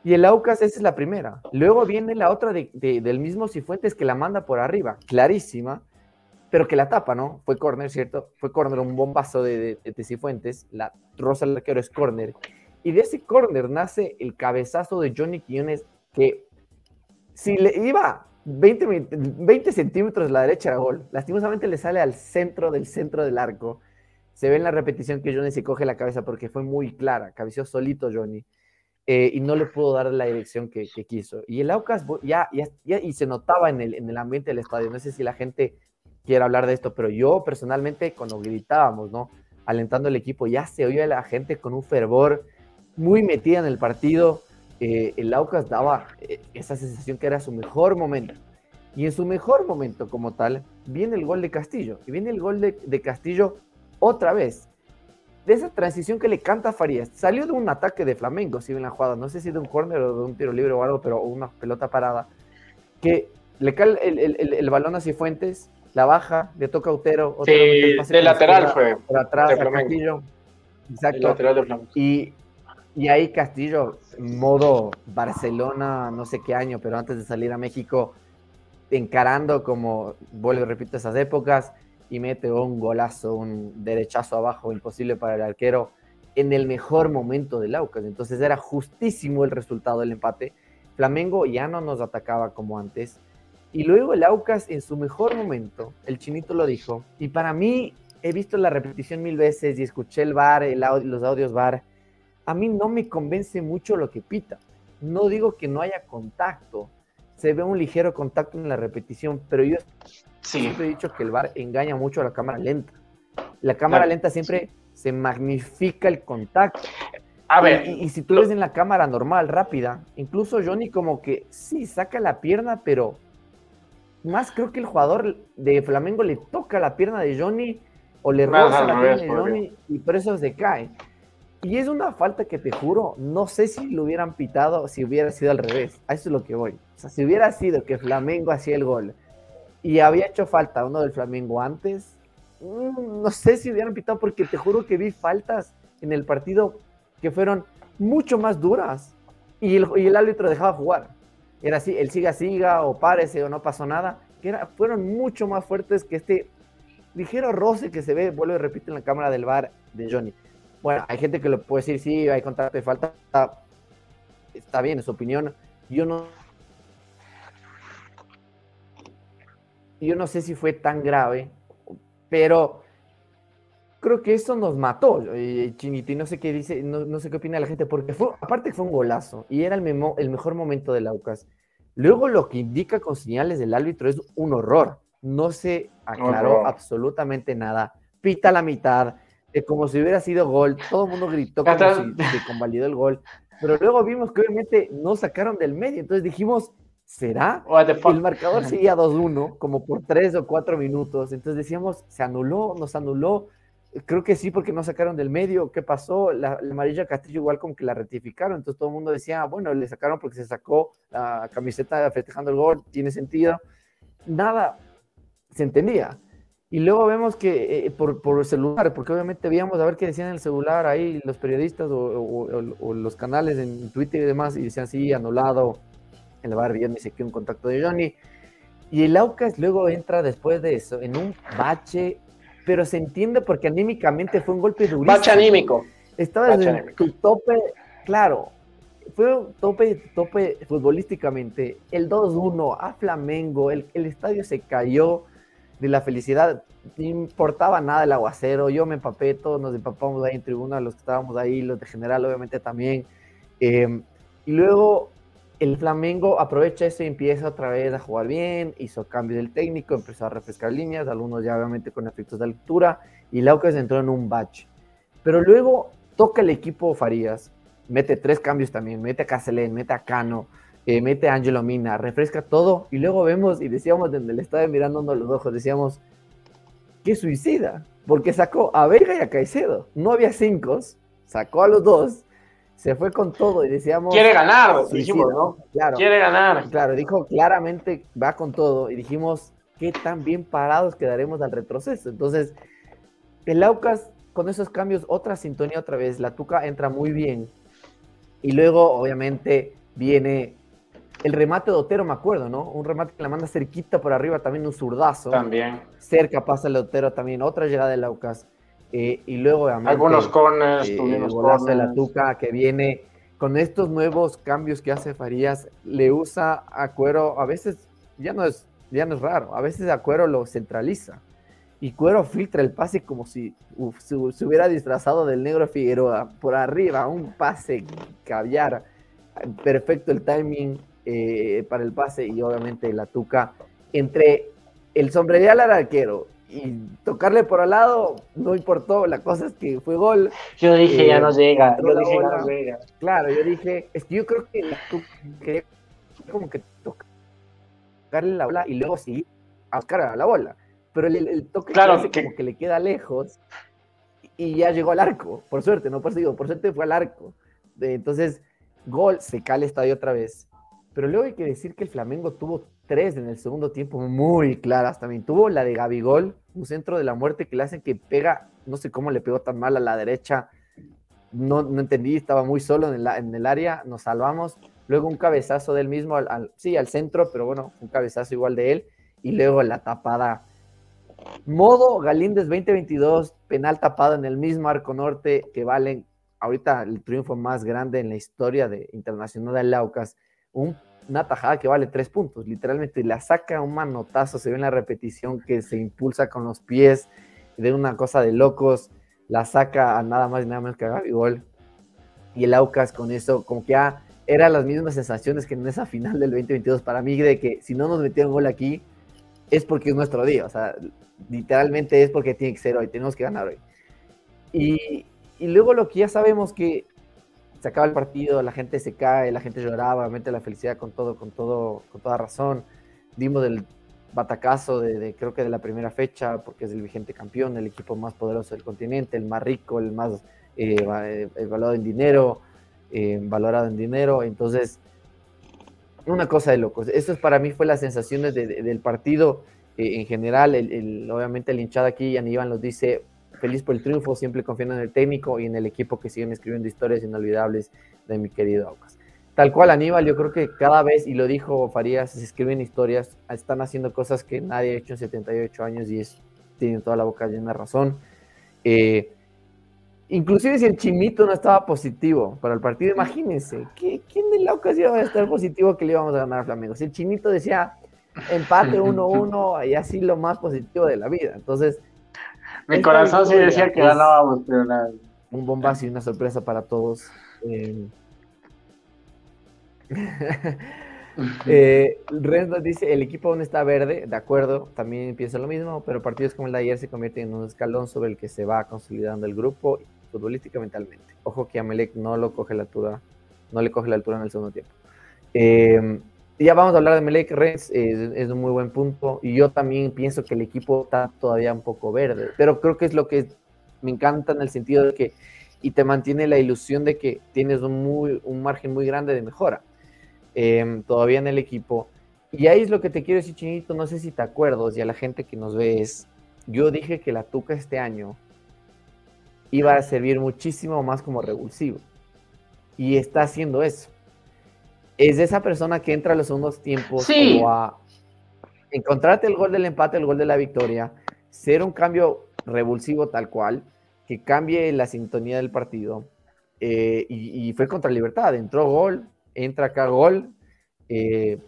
Y el Aucas, esa es la primera. Luego viene la otra del mismo Cifuentes que la manda por arriba, clarísima pero que la tapa, ¿no? Fue corner, ¿cierto? Fue corner, un bombazo de, de, Cifuentes, la rosa del arquero es corner, y de ese corner nace el cabezazo de Johnny Quiñones, que si le iba 20, 20 centímetros a la derecha era gol, lastimosamente le sale al centro del centro del arco, se ve en la repetición que Johnny se coge la cabeza porque fue muy clara, cabeció solito Johnny, eh, y no le pudo dar la dirección que, quiso. Y el Aucas ya, ya, ya, y se notaba en el, en el ambiente del estadio, no sé si la gente quiero hablar de esto, pero yo personalmente cuando gritábamos, ¿no? Alentando el equipo, ya se oía la gente con un fervor muy metida en el partido. Eh, el Aucas daba eh, esa sensación que era su mejor momento. Y en su mejor momento como tal, viene el gol de Castillo. Y viene el gol de, Castillo otra vez. De esa transición que le canta a Farías. Salió de un ataque de Flamengo, si ven la jugada. No sé si de un córner o de un tiro libre o algo, pero una pelota parada. Que le cae el, el, el balón a Cifuentes la baja, le toca a Utero. sí, de lateral fue. Por atrás, Castillo. Exacto. y, y ahí Castillo, modo Barcelona, no sé qué año, pero antes de salir a México, encarando como, vuelvo y repito, esas épocas, y mete un golazo, un derechazo abajo, imposible para el arquero, en el mejor momento del Aucas. Entonces era justísimo el resultado del empate. Flamengo ya no nos atacaba como antes y luego el Aucas en su mejor momento, el chinito lo dijo, y para mí he visto la repetición mil veces y escuché el bar, el los audios bar, a mí no me convence mucho lo que pita. No digo que no haya contacto, se ve un ligero contacto en la repetición, pero yo siempre he dicho que el bar engaña mucho a la cámara lenta. La cámara lenta siempre se magnifica el contacto. A ver. Y, y, si tú ves en la cámara normal, rápida, incluso Johnny como que sí saca la pierna, pero más creo que el jugador de Flamengo le toca la pierna de Johnny o le roza la pierna de Johnny y por eso se cae. Y es una falta que te juro, no sé si lo hubieran pitado si hubiera sido al revés. A eso es lo que voy. O sea, si hubiera sido que Flamengo hacía el gol y había hecho falta uno del Flamengo antes, mm, no sé si hubieran pitado porque te juro que vi faltas en el partido que fueron mucho más duras y el, árbitro dejaba jugar era así, el siga siga o párese o no pasó nada, que era, fueron mucho más fuertes que este ligero roce que se ve, vuelvo y repito, en la cámara del bar de Johnny. Bueno, hay gente que lo puede decir, sí, hay contacto de falta, está, bien, es su opinión. Yo no, yo no sé si fue tan grave, pero creo que eso nos mató, eh, Chiniti, no sé qué dice, no, sé qué opina la gente, porque fue, aparte fue un golazo y era el, el mejor momento del Aucas. Luego lo que indica con señales del árbitro es un horror. No se aclaró absolutamente nada. Pita la mitad, como si hubiera sido gol. Todo el mundo gritó como si se convalidó el gol. Pero luego vimos que obviamente no sacaron del medio. Entonces dijimos, ¿será? El marcador seguía 2-1, como por 3 o 4 minutos. Entonces decíamos, se anuló, nos anuló. Creo que sí, porque no sacaron del medio. ¿Qué pasó? La, amarilla Castillo igual como que la rectificaron. Entonces todo el mundo decía, bueno, le sacaron porque se sacó la camiseta festejando el gol, tiene sentido. Nada se entendía. Y luego vemos que eh, por, por celular, porque obviamente veíamos a ver qué decían en el celular ahí los periodistas o, los canales en Twitter y demás, y decían, sí, anulado, el bar dice que un contacto de Johnny. Y el Aucas luego entra después de eso en un bache pero se entiende porque anímicamente fue un golpe durísimo. Bache anímico. Estaba en tu tope, claro, fue un tope, tope futbolísticamente. El 2-1 a Flamengo, el, el, estadio se cayó de la felicidad, no importaba nada el aguacero, yo me empapé, todos nos empapamos ahí en tribuna, los que estábamos ahí, los de general obviamente también. Eh, y luego el Flamengo aprovecha eso y empieza otra vez a jugar bien, hizo cambio del técnico, empezó a refrescar líneas, algunos ya obviamente con efectos de altura, y Laucas entró en un batch. Pero luego toca el equipo Farías, mete tres cambios también, mete a Caselén, mete a Cano, eh, mete a Angelo Mina, refresca todo, y luego vemos y decíamos desde el estadio mirándonos los ojos, decíamos, qué suicida, porque sacó a Vega y a Caicedo. No había cinco, sacó a los dos, se fue con todo y decíamos... Quiere ganar, dijimos, ¿no? Claro, Quiere ganar. Claro, dijo claramente va con todo y dijimos, qué tan bien parados quedaremos al retroceso. Entonces, el Aucas con esos cambios, otra sintonía otra vez, la Tuca entra muy bien. Y luego, obviamente, viene el remate de Otero, me acuerdo, ¿no? Un remate que la manda cerquita por arriba, también un zurdazo. También. Cerca pasa el Otero también, otra llegada del Aucas. Eh, y luego, Algunos corners, eh, tuvimos el de la. Tuca que viene con estos nuevos cambios que hace Farías, le usa a Cuero, a veces ya no es, ya no es raro, a veces a Cuero lo centraliza. Y Cuero filtra el pase como si uf, se, se hubiera disfrazado del negro Figueroa por arriba, un pase caviar. Perfecto el timing eh, para el pase y obviamente la Tuca entre el sombrerear al arquero y tocarle por al lado no importó, la cosa es que fue gol. Yo dije, Eh, ya no llega. Yo dije, ya bola. no llega. Claro, yo dije, es que yo creo que como que tocarle la bola y luego sí a buscar a la bola. Pero el, el toque Claro, que como que le queda lejos y ya llegó al arco, por suerte, no por digo, por suerte fue al arco. Entonces, gol, se cae el estadio otra vez. Pero luego hay que decir que el Flamengo tuvo tres en el segundo tiempo muy claras también. Tuvo la de Gabigol, un centro de la muerte que le hacen que pega, no sé cómo le pegó tan mal a la derecha. No, no entendí, estaba muy solo en el, en el área, nos salvamos. Luego un cabezazo del mismo, al, sí, al centro, pero bueno, un cabezazo igual de él. Y luego la tapada. Modo Galíndez 2022, penal tapado en el mismo arco norte que valen ahorita el triunfo más grande en la historia de internacional del Aucas. Un- una tajada que vale tres puntos, literalmente la saca un manotazo, se ve en la repetición que se impulsa con los pies de una cosa de locos, la saca a nada más y nada menos que a Gabigol. Y el Aucas con eso, como que ya eran las mismas sensaciones que en esa final del 2022 para mí, de que si no nos metieron gol aquí, es porque es nuestro día, o sea, literalmente es porque tiene que ser hoy, tenemos que ganar hoy. Y, y luego lo que ya sabemos que se acaba el partido, la gente se cae, la gente lloraba, obviamente la felicidad con todo, con todo, con toda razón. Dimos del batacazo de, creo que de la primera fecha, porque es el vigente campeón, el equipo más poderoso del continente, el más rico, el más eh, eh, valorado en dinero, eh, valorado en dinero. Entonces, una cosa de locos. Eso es para mí fue las sensaciones de- de- del partido eh, en general. El, el- obviamente el hinchada aquí, Aníbal nos dice, feliz por el triunfo, siempre confiando en el técnico y en el equipo que siguen escribiendo historias inolvidables de mi querido Aucas. Tal cual, Aníbal, yo creo que cada vez, y lo dijo Farías, se escriben historias, están haciendo cosas que nadie ha hecho en 78 años y es, tienen toda la boca llena de razón. Eh, inclusive si el Chimito no estaba positivo para el partido, imagínense, ¿qué- ¿quién de la ocasión iba a estar positivo que le íbamos a ganar a Flamengo? Si el Chinito decía empate 1-1 y así lo más positivo de la vida. Entonces, Mi corazón sí decía que ganábamos, pero nada. un bombazo y una sorpresa para todos. Eh, eh, Renzo dice, el equipo aún está verde, de acuerdo, también pienso lo mismo, pero partidos como el de ayer se convierten en un escalón sobre el que se va consolidando el grupo futbolística mentalmente. Ojo que Amelec no lo coge la altura, no le coge la altura en el segundo tiempo. Eh, ya vamos a hablar de Melec Renz, eh, es un muy buen punto, y yo también pienso que el equipo está todavía un poco verde, pero creo que es lo que me encanta en el sentido de que y te mantiene la ilusión de que tienes un, muy, un margen muy grande de mejora eh, todavía en el equipo. Y ahí es lo que te quiero decir, Chinito, no sé si te acuerdas, y a la gente que nos ve es, yo dije que la Tuca este año iba a servir muchísimo más como revulsivo. Y está haciendo eso. Es esa persona que entra a los segundos tiempos Sí. como a encontrarte el gol del empate, el gol de la victoria, ser un cambio revulsivo tal cual, que cambie la sintonía del partido. eh, y, y fue contra Libertad, entró gol, entra acá gol. eh,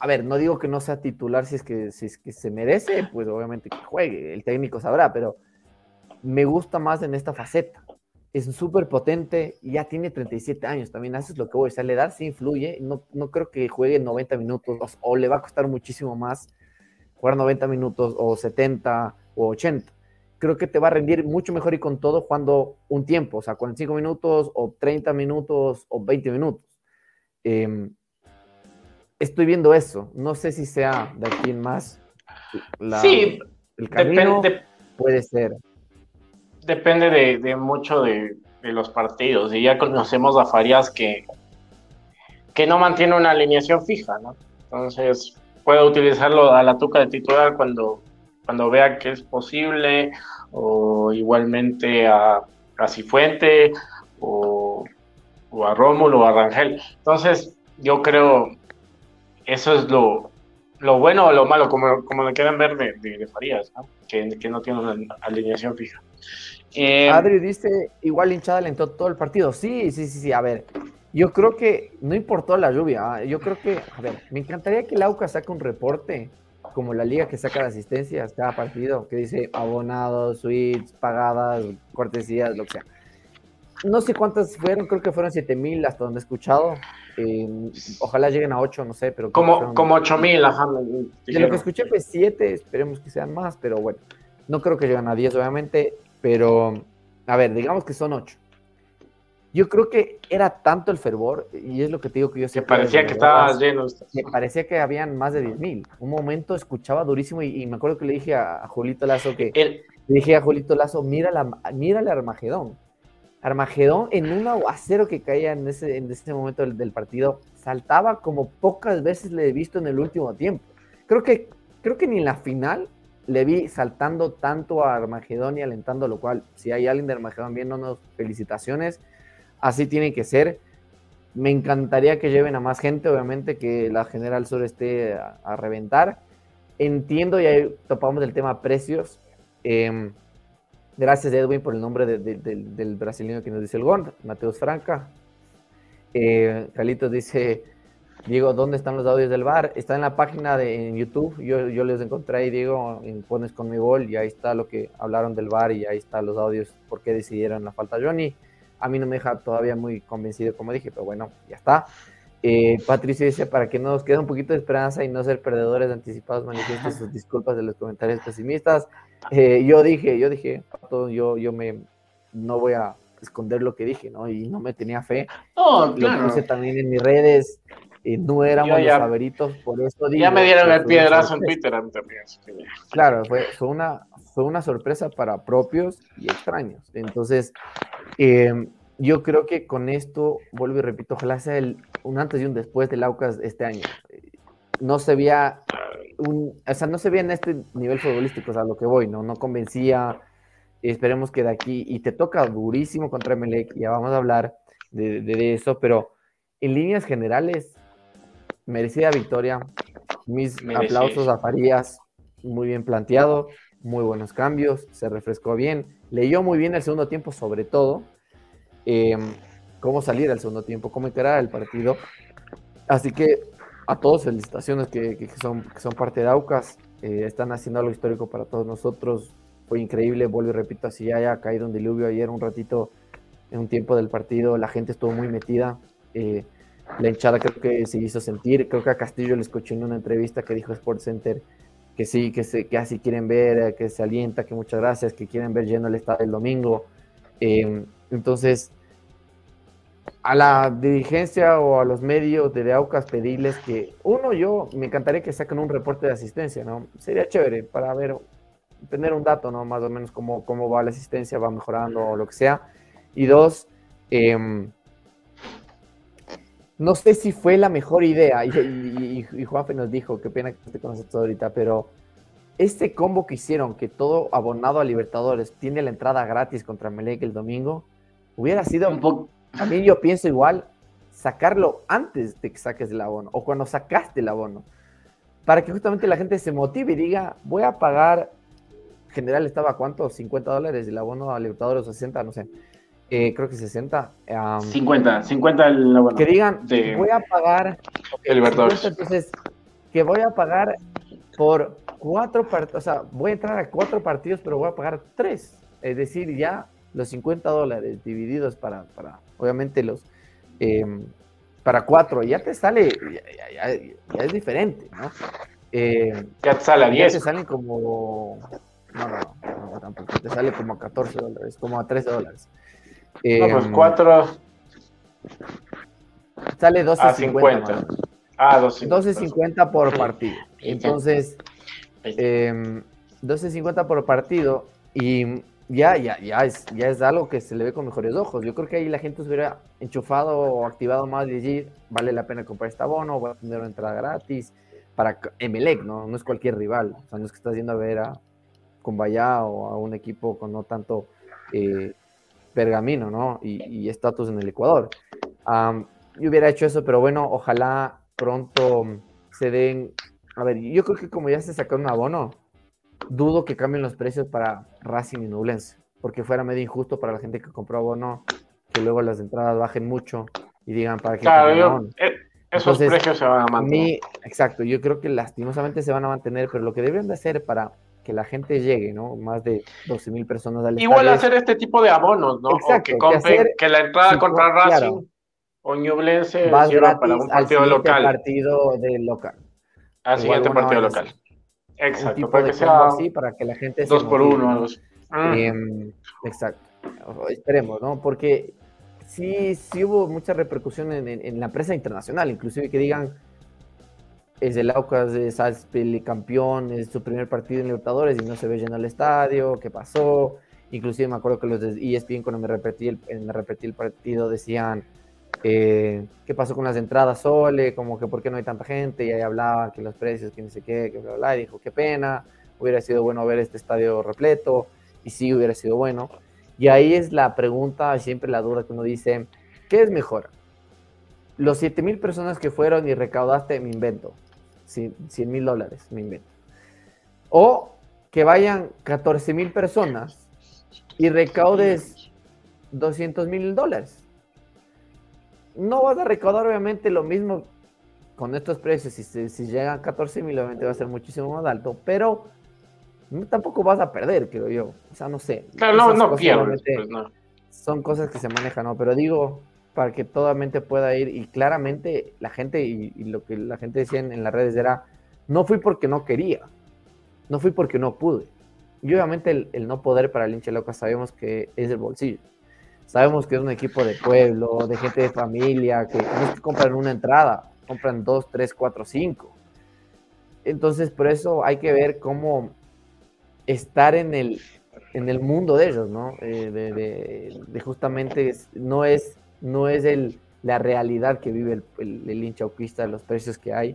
a ver, no digo que no sea titular si es, que, si es que se merece, pues obviamente que juegue, el técnico sabrá, pero me gusta más en esta faceta. Es súper potente y ya tiene 37 años también, eso es lo que voy a decir, la edad sí influye, no, no creo que juegue 90 minutos o, o le va a costar muchísimo más jugar 90 minutos o 70 o 80 creo que te va a rendir mucho mejor y con todo jugando un tiempo, o sea, 45 minutos o 30 minutos o 20 minutos. Eh, estoy viendo eso. No sé si sea de aquí en más la, Sí, el camino. Puede ser. Depende de, mucho de, los partidos. Y ya conocemos a Farías que, que no mantiene una alineación fija, ¿no? Entonces puede utilizarlo a la tuca de titular cuando, cuando vea que es posible, o igualmente a, a Cifuente, o, o a Rómulo o a Rangel. Entonces, yo creo eso es lo, lo bueno o lo malo, como, como le quieren ver de, de, Farías, Que, que, no tiene una alineación fija. Eh, Adri dice, igual hinchada alentó todo el partido. Sí, sí, sí, sí. A ver, yo creo que no importó la lluvia. ¿ah? Yo creo que, a ver, me encantaría que el AUCA saque un reporte, como la liga que saca de asistencias cada partido, que dice abonados, suites, pagadas, cortesías, lo que sea. No sé cuántas fueron, creo que fueron 7000 hasta donde he escuchado. Eh, ojalá lleguen a 8, no sé, pero. Como, como 8000, ajá. De lo que escuché fue 7, esperemos que sean más, pero bueno. No creo que lleguen a 10, obviamente, pero. A ver, digamos que son 8. Yo creo que era tanto el fervor, y es lo que te digo que yo sé. Que parecía que estaba lleno. Me parecía que habían más de 10.000. Un momento escuchaba durísimo y, me acuerdo que le dije a, Julito Lazo que. Le dije a Julito Lazo, mira la, mira el Armagedón. Armagedón en un aguacero que caía en ese, en ese momento del, partido, saltaba como pocas veces le he visto en el último tiempo. Creo que, creo que ni en la final le vi saltando tanto a Armagedón y alentando, lo cual, si hay alguien de Armagedón viéndonos, felicitaciones. Así tiene que ser. Me encantaría que lleven a más gente, obviamente, que la General Sur esté a, reventar. Entiendo, y ahí topamos el tema precios. Eh, Gracias, Edwin, por el nombre del brasileño que nos dice el GON, Mateus Franca. Eh, Carlitos dice, Diego, ¿dónde están los audios del bar? Está en la página de en YouTube, yo, yo les encontré ahí, Diego, en Pones con mi gol, y ahí está lo que hablaron del bar, y ahí están los audios, por qué decidieron la falta Johnny. A mí no me deja todavía muy convencido, como dije, pero bueno, ya está. Eh, Patricio dice, para que nos quede un poquito de esperanza y no ser perdedores anticipados, manifiesten sus disculpas de los comentarios pesimistas. Eh, yo dije, yo dije, yo, yo me, no voy a esconder lo que dije, ¿no? Y no me tenía fe. No, Lo puse también en mis redes, no éramos los favoritos, por eso digo, Ya me dieron el piedrazo en Twitter también. Claro, fue, fue, una, fue una sorpresa para propios y extraños. Entonces, eh, yo creo que con esto, vuelvo y repito, ojalá sea el, un antes y un después del Aucas este año. No se veía un, o sea, no se veía en este nivel futbolístico, o sea, lo que voy, ¿no? No convencía. Esperemos que de aquí, y te toca durísimo contra Melec, ya vamos a hablar de, de, eso, pero en líneas generales, merecida victoria. Mis aplausos a Farías, muy bien planteado, muy buenos cambios, se refrescó bien, leyó muy bien el segundo tiempo, sobre todo eh, cómo salir al segundo tiempo, cómo encarar el partido. Así que a todos felicitaciones que, son, que son parte de Aucas, eh, están haciendo algo histórico para todos nosotros. Fue increíble, vuelvo y repito, así ya haya caído un diluvio ayer un ratito en un tiempo del partido, la gente estuvo muy metida. Eh, la hinchada creo que se hizo sentir. Creo que a Castillo le escuché en una entrevista que dijo Sports Center que sí, que, se, que así quieren ver, que se alienta, que muchas gracias, que quieren ver lleno el estadio el domingo. Eh, entonces, a la dirigencia o a los medios de Aucas pedirles que, uno, yo me encantaría que saquen un reporte de asistencia, ¿no? Sería chévere para ver, tener un dato, ¿no? Más o menos cómo, cómo va la asistencia, va mejorando o lo que sea. Y dos, em, no sé si fue la mejor idea, y, y, Juanfe nos dijo, qué pena que te conoces todo ahorita, pero este combo que hicieron, que todo abonado a Libertadores tiene la entrada gratis contra Melec el domingo, Hubiera sido un poco, a mí yo pienso igual, sacarlo antes de que saques el abono o cuando sacaste el abono, para que justamente la gente se motive y diga, voy a pagar, general estaba cuánto, 50 dólares el abono a Libertadores 60, no sé, eh, creo que 60. 50, 50 el abono. Que digan, voy a pagar, el Libertadores. entonces, que voy a pagar por cuatro partidos, o sea, voy a entrar a cuatro partidos, pero voy a pagar tres. Es decir, ya los 50 dólares divididos para, para obviamente los, em, para cuatro, ya te sale, ya, es diferente, ¿no? Eh, ya te sale a 10. Ya te salen como, no, no, no, tampoco, te sale como a 14 dólares, como a 13 dólares. no, pues 4. Em, sale 12.50. Ah, 12.50. 12.50 por partido. Entonces, eh, 12.50 por partido Y ya, ya, ya es, ya es algo que se le ve con mejores ojos. Yo creo que ahí la gente se hubiera enchufado o activado más y decir, vale la pena comprar este abono, voy a tener una entrada gratis para Emelec, ¿no? No es cualquier rival. O sea, no es que estás yendo a ver a Cumbaya o a un equipo con no tanto eh, pergamino, ¿no? Y estatus en el Ecuador. yo hubiera hecho eso, pero bueno, ojalá pronto se den. A ver, yo creo que como ya se sacó un abono, dudo que cambien los precios para Racing y Nublense, porque fuera medio injusto para la gente que compró abono que luego las entradas bajen mucho y digan para qué. Claro, eh, esos precios se van a mantener. exacto, yo creo que lastimosamente se van a mantener, pero lo que deben de hacer para que la gente llegue, ¿no? Más de 12 mil personas al Igual hacer este tipo de abonos, ¿no? Exacto, que, que, la entrada contra Racing o Ñublense sirva para un partido local. partido de local. Al siguiente partido local. Exacto, para que sea así, para que la gente dos por uno. Ah. Em, exacto. Esperemos, ¿no? Porque sí, sí hubo mucha repercusión en, en, la prensa internacional, inclusive que digan es el Aucas de Salzburg campeón, es su primer partido en Libertadores y no se ve lleno el estadio, ¿qué pasó? Inclusive me acuerdo que los de ESPN cuando me repetí el, me repetí el partido decían, eh, ¿qué pasó con las entradas Sole? Como que por qué no hay tanta gente, y ahí hablaban que los precios, que no sé qué, que bla, bla, y dijo, qué pena, hubiera sido bueno ver este estadio repleto, y sí hubiera sido bueno. Y ahí es la pregunta, siempre la duda que uno dice, ¿qué es mejor? Los 7 mil personas que fueron y recaudaste, me invento, 100 mil dólares, me invento. O que vayan 14 mil personas y recaudes 200 mil dólares. No vas a recaudar obviamente lo mismo con estos precios. Si, si llegan a 14 mil, obviamente va a ser muchísimo más alto, pero tampoco vas a perder, creo yo. O sea, no sé. Claro, no, no pierdes. Pues, son cosas que se manejan, ¿no? Pero digo, para que toda mente pueda ir. Y claramente la gente, y, lo que la gente decía en, las redes era, no fui porque no quería, no fui porque no pude. Y obviamente el, no poder para el hincha loca sabemos que es el bolsillo. Sabemos que es un equipo de pueblo, de gente de familia, que no es que compran una entrada, compran dos, tres, cuatro, cinco. Entonces, por eso hay que ver cómo estar en el, en el mundo de ellos, ¿no? Eh, de, justamente no es no es el, la realidad que vive el, el, hincha de los precios que hay.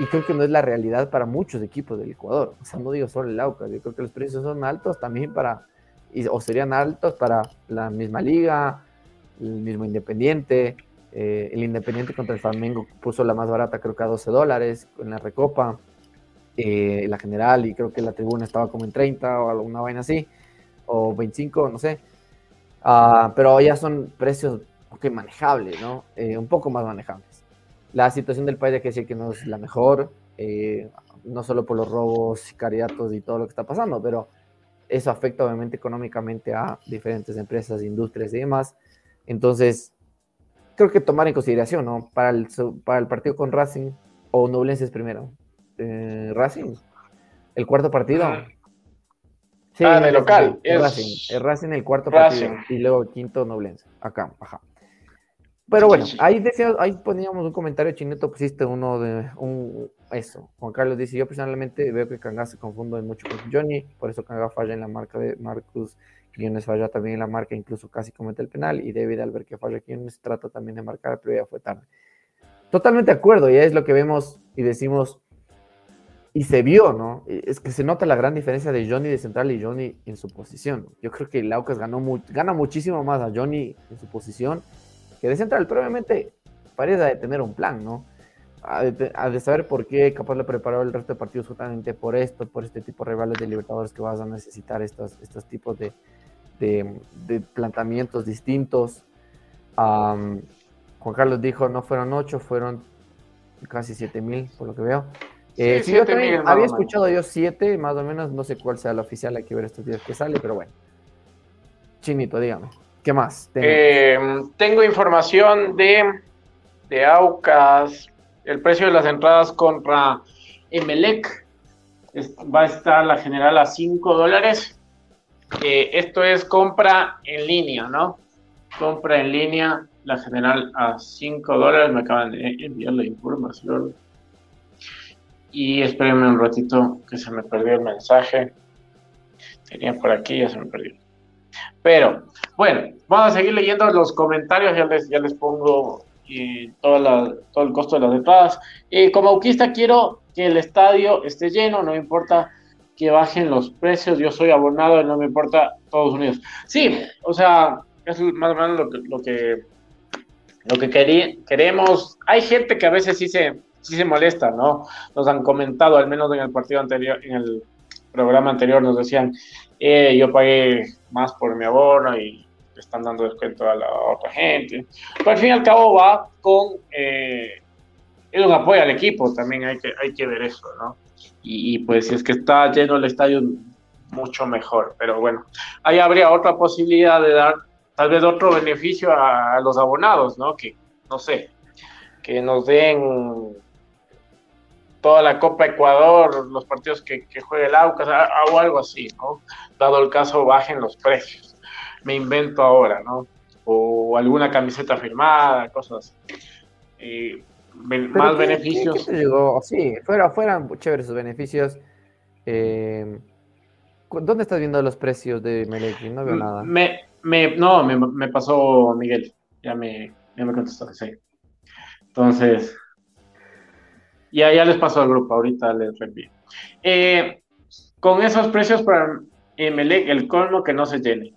Y creo que no es la realidad para muchos equipos del Ecuador. O sea, no digo solo el Aucas, yo creo que los precios son altos también para, o serían altos para la misma liga, el mismo Independiente. Eh, el Independiente contra el Flamengo puso la más barata, creo que a 12 dólares en la Recopa, eh, la general, y creo que la tribuna estaba como en 30 o alguna vaina así, o 25, no sé. Ah, pero ya son precios ok, manejable, ¿no? Eh, un poco más manejables. La situación del país hay que decir que no es la mejor, eh, no solo por los robos, sicariatos y todo lo que está pasando, pero eso afecta obviamente económicamente a diferentes empresas, industrias y demás. Entonces, creo que tomar en consideración, ¿no? Para el, para el partido con Racing o Nublenses primero. Eh, Racing, el cuarto partido. Sí, ah, de local. Es... Racing, el Racing el cuarto partido y luego quinto Nublense. Acá, ajá. Pero bueno, ahí, decía, ahí poníamos un comentario chineto, pusiste uno de un eso. Juan Carlos dice, yo personalmente veo que Kanga se confunde mucho con Johnny, por eso Kanga falla en la marca de Marcus, Quiones falla también en la marca, incluso casi comete el penal, y David al ver que falla Quiones trata también de marcar, pero ya fue tarde. Totalmente de acuerdo, ya es lo que vemos y decimos, y se vio, ¿no? Es que se nota la gran diferencia de Johnny de central y Johnny en su posición. Yo creo que Laucas ganó gana muchísimo más a Johnny en su posición que de central, pero obviamente parece de tener un plan, ¿no? A de, saber por qué capaz le preparó el resto de partidos justamente por esto, por este tipo de rivales de Libertadores que vas a necesitar estos, estos tipos de, de, planteamientos distintos. Juan Carlos dijo, no fueron ocho, fueron casi siete mil, por lo que veo. Eh, sí, yo también había escuchado yo siete, más o menos, no sé cuál sea la oficial, hay que ver estos días que sale, pero bueno. Chinito, dígame. ¿Qué más? Eh, tengo información de, de Aucas, el precio de las entradas contra Emelec. va a estar la general a 5 dólares. Eh, esto es compra en línea, ¿no? Compra en línea, la general a 5 dólares. Me acaban de enviar la información. Y espérenme un ratito que se me perdió el mensaje. Tenía por aquí, ya se me perdió. Pero, bueno, vamos a seguir leyendo los comentarios, ya les, ya les pongo y todo el costo de las entradas. Y como autista quiero que el estadio esté lleno, no me importa que bajen los precios, yo soy abonado, no me importa Estados Unidos. Sí, o sea, es más o menos lo que, lo que, lo que queremos. Hay gente que a veces sí se, sí se molesta, ¿no? Nos han comentado, al menos en el partido anterior, en el programa anterior, nos decían, eh, yo pagué más por mi abono y están dando descuento a la otra gente. Pero al fin y al cabo va con... Eh, es un apoyo al equipo, también hay que, hay que ver eso, ¿no? Y, pues si es que está lleno el estadio, mucho mejor. Pero bueno, ahí habría otra posibilidad de dar tal vez otro beneficio a, los abonados, ¿no? Que, no sé, que nos den toda la Copa Ecuador, los partidos que, que juegue el Aucas, o algo así, ¿no? Dado el caso, bajen los precios me invento ahora, ¿no? O alguna camiseta firmada, cosas más beneficios. sí, fuera, fueran chéveres sus beneficios. Eh, ¿Dónde estás viendo los precios de Melec? No veo nada. Me, me, no, me, me, pasó Miguel. Ya me, ya me contestó. Sí. Entonces, ya, ya les pasó al grupo. Ahorita les reenvío. Eh, con esos precios para Melec, el colmo que no se llene.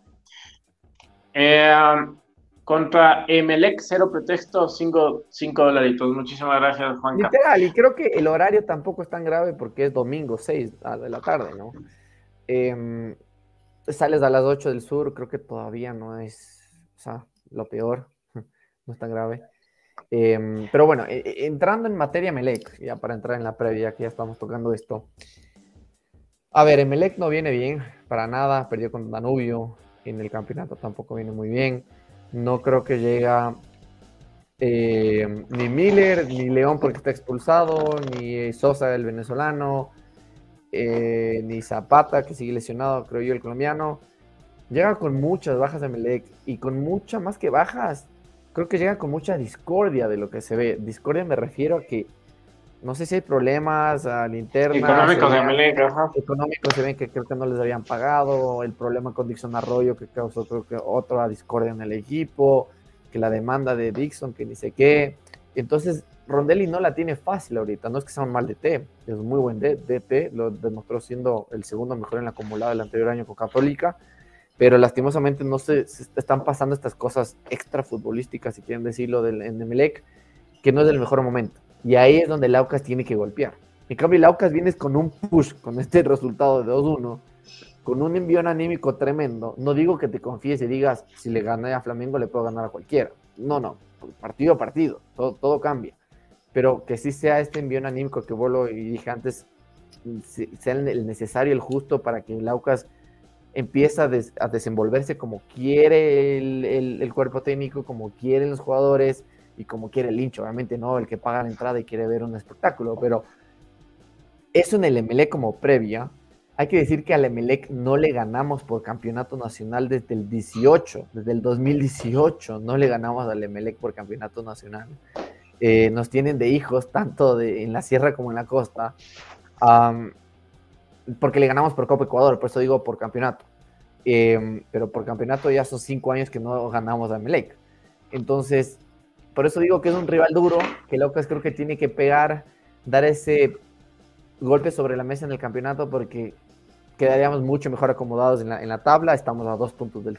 Eh, contra Emelec, cero pretexto, cinco, cinco dolaritos. Muchísimas gracias, Juan. Literal, y creo que el horario tampoco es tan grave porque es domingo, 6 de la tarde, ¿no? Em, sales a las 8 del sur, creo que todavía no es, o sea, lo peor, no es tan grave. Em, pero bueno, e, e, entrando en materia Melec, ya para entrar en la previa, que ya estamos tocando esto. A ver, Emelec no viene bien, para nada, perdió con Danubio, en el campeonato tampoco viene muy bien. No creo que llega eh, ni Miller, ni León porque está expulsado, ni Sosa el venezolano, eh, ni Zapata que sigue lesionado, creo yo, el colombiano. Llega con muchas bajas de Melec y con muchas más que bajas. Creo que llega con mucha discordia de lo que se ve. Discordia me refiero a que no sé si hay problemas al interno. Económicos de Económicos se ven que creo que no les habían pagado. El problema con Dixon Arroyo que causó creo que otra discordia en el equipo. Que la demanda de Dixon, que ni sé qué. Entonces, Rondelli no la tiene fácil ahorita. No es que sea un mal DT. Es muy buen DT. Lo demostró siendo el segundo mejor en la acumulada del anterior año con Católica. Pero lastimosamente no se, están pasando estas cosas extra futbolísticas, si quieren decirlo, del, en Emelec, que no es el mejor momento y ahí es donde el Aucas tiene que golpear. En cambio, el Aucas viene con un push, con este resultado de 2-1, con un envío anímico tremendo. No digo que te confíes y digas, si le gané a Flamengo, le puedo ganar a cualquiera. No, no, partido a partido, todo, cambia. Pero que sí sea este envío anímico que vuelo y dije antes, sea el necesario, el justo para que el Aucas empiece a, desenvolverse como quiere el, el, cuerpo técnico, como quieren los jugadores, y como quiere el hincho, obviamente no el que paga la entrada y quiere ver un espectáculo, pero eso en el Emelec como previa. Hay que decir que al Emelec no le ganamos por campeonato nacional desde el 18, desde el 2018 no le ganamos al Emelec por campeonato nacional. Eh, nos tienen de hijos tanto de, en la sierra como en la costa, porque le ganamos por Copa Ecuador, por eso digo por campeonato. Em, pero por campeonato ya son cinco años que no ganamos a Emelec. Entonces, por eso digo que es un rival duro, que Locas creo que tiene que pegar, dar ese golpe sobre la mesa en el campeonato porque quedaríamos mucho mejor acomodados en la, tabla, estamos a dos puntos del,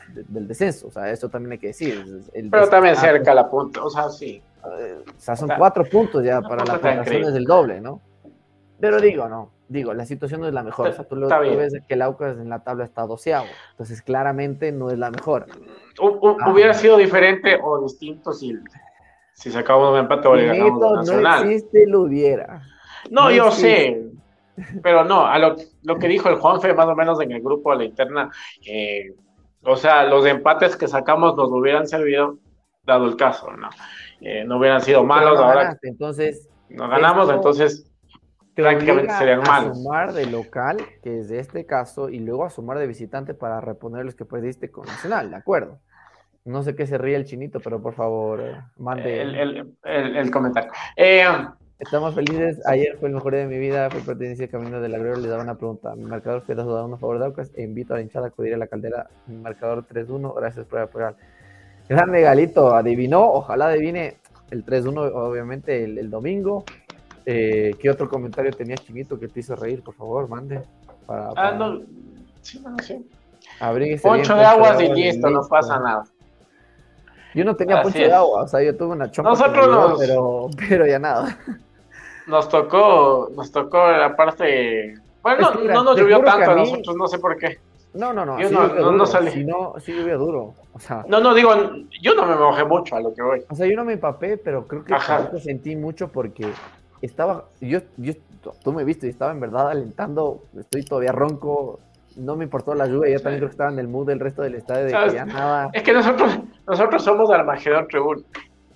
descenso, o sea, eso también hay que decir. Pero también cerca la punta, o sea, sí. O sea, son cuatro puntos ya para la es del doble, ¿no? Pero digo, no, digo, la situación no es la mejor. O sea, tú, lo, ves que el Aucas en la tabla está doceavo. Entonces, claramente no es la mejor. hubiera sido diferente o distinto si si sacamos un empate o le ganamos Nacional. No existe, lo hubiera. No, yo sé. Pero no, a lo, lo, que dijo el Juanfe, más o menos en el grupo de la interna, eh, o sea, los empates que sacamos nos hubieran servido, dado el caso, ¿no? Eh, no hubieran sido malos. ahora entonces. Nos ganamos, entonces prácticamente serían malos. A sumar de local, que es de este caso, y luego a sumar de visitante para reponer los que perdiste con Nacional, ¿de acuerdo? No sé qué se ríe el chinito, pero por favor, eh, mande. El, el, el, comentario. Eh, Estamos felices. Ayer fue el mejor día de mi vida. Fue pertenencia camino de la gloria. Le daba una pregunta. Mi marcador fue 2 a favor de Aucas. E invito a la hinchada a acudir a la caldera. Mi marcador 3-1. Gracias por apoyar. Grande Galito. Adivinó. Ojalá adivine el 3-1, obviamente, el, domingo. Eh, ¿Qué otro comentario tenías, Chinito, que te hizo reír? Por favor, mande. Para, Ah, no. Sí, no, sí. Poncho de aguas y listo, no pasa nada. Yo no tenía poncho de agua, o sea, yo tuve una chompa. Nosotros no. Pero, pero ya nada. Nos tocó, nos tocó la parte. Bueno, no, nos llovió tanto a, nosotros, no sé por qué. No, no, no. Yo no, no, no salí. Si no, sí llovió duro. O sea, no, no, digo, yo no me mojé mucho a lo que voy. O sea, yo no me empapé, pero creo que tampoco sentí mucho porque estaba. Yo, yo, tú me viste, estaba en verdad alentando. Estoy todavía ronco no me importó la lluvia, yo también creo que estaba en el mood del resto del estadio de que ya nada. Es que nosotros, nosotros somos Armagedón Tribune.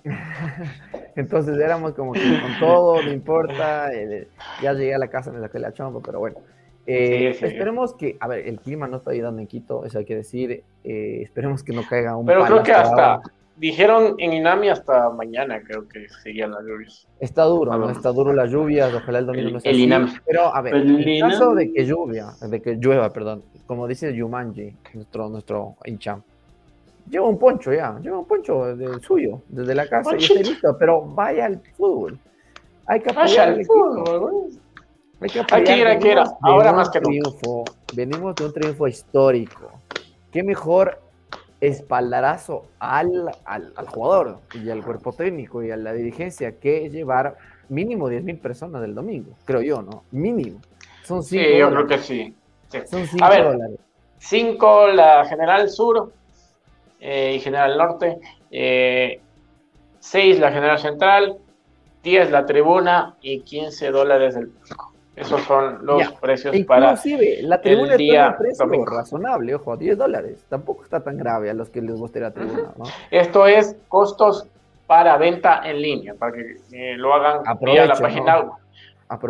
Entonces éramos como que con todo, no importa, eh, ya llegué a la casa, me saqué la chompa, pero bueno. Eh, esperemos que, a ver, el clima no está ayudando en Quito, eso hay que decir, eh, esperemos que no caiga un Pero creo que hasta, Dijeron en Inami hasta mañana, creo que seguían las lluvias. Está duro, ¿no? Está duro las lluvias, ojalá el domingo no sea el Inami. Pero, a ver, en caso de que lluvia, de que llueva, perdón, como dice Yumanji, nuestro, nuestro hincha, lleva un poncho ya, lleva un poncho del suyo, desde la casa y está listo, pero vaya al fútbol. Hay que apoyar al fútbol, Hay que, hay que ir, hay que ir. Ahora más que nunca. Venimos de un triunfo histórico. Qué mejor espaldarazo al, al, jugador y al cuerpo técnico y a la dirigencia que llevar mínimo 10 mil personas del domingo, creo yo, ¿no? Mínimo. Son cinco sí, yo creo que sí. Son 5 dólares. 5 la General Sur eh, y General Norte, 6 eh, la General Central, 10 la Tribuna y 15 dólares del público. Esos son los precios para la tribuna el día un precio razonable, ojo, 10 dólares. Tampoco está tan grave a los que les guste la tribuna, ¿no? Esto es costos para venta en línea, para que eh, lo hagan vía la página,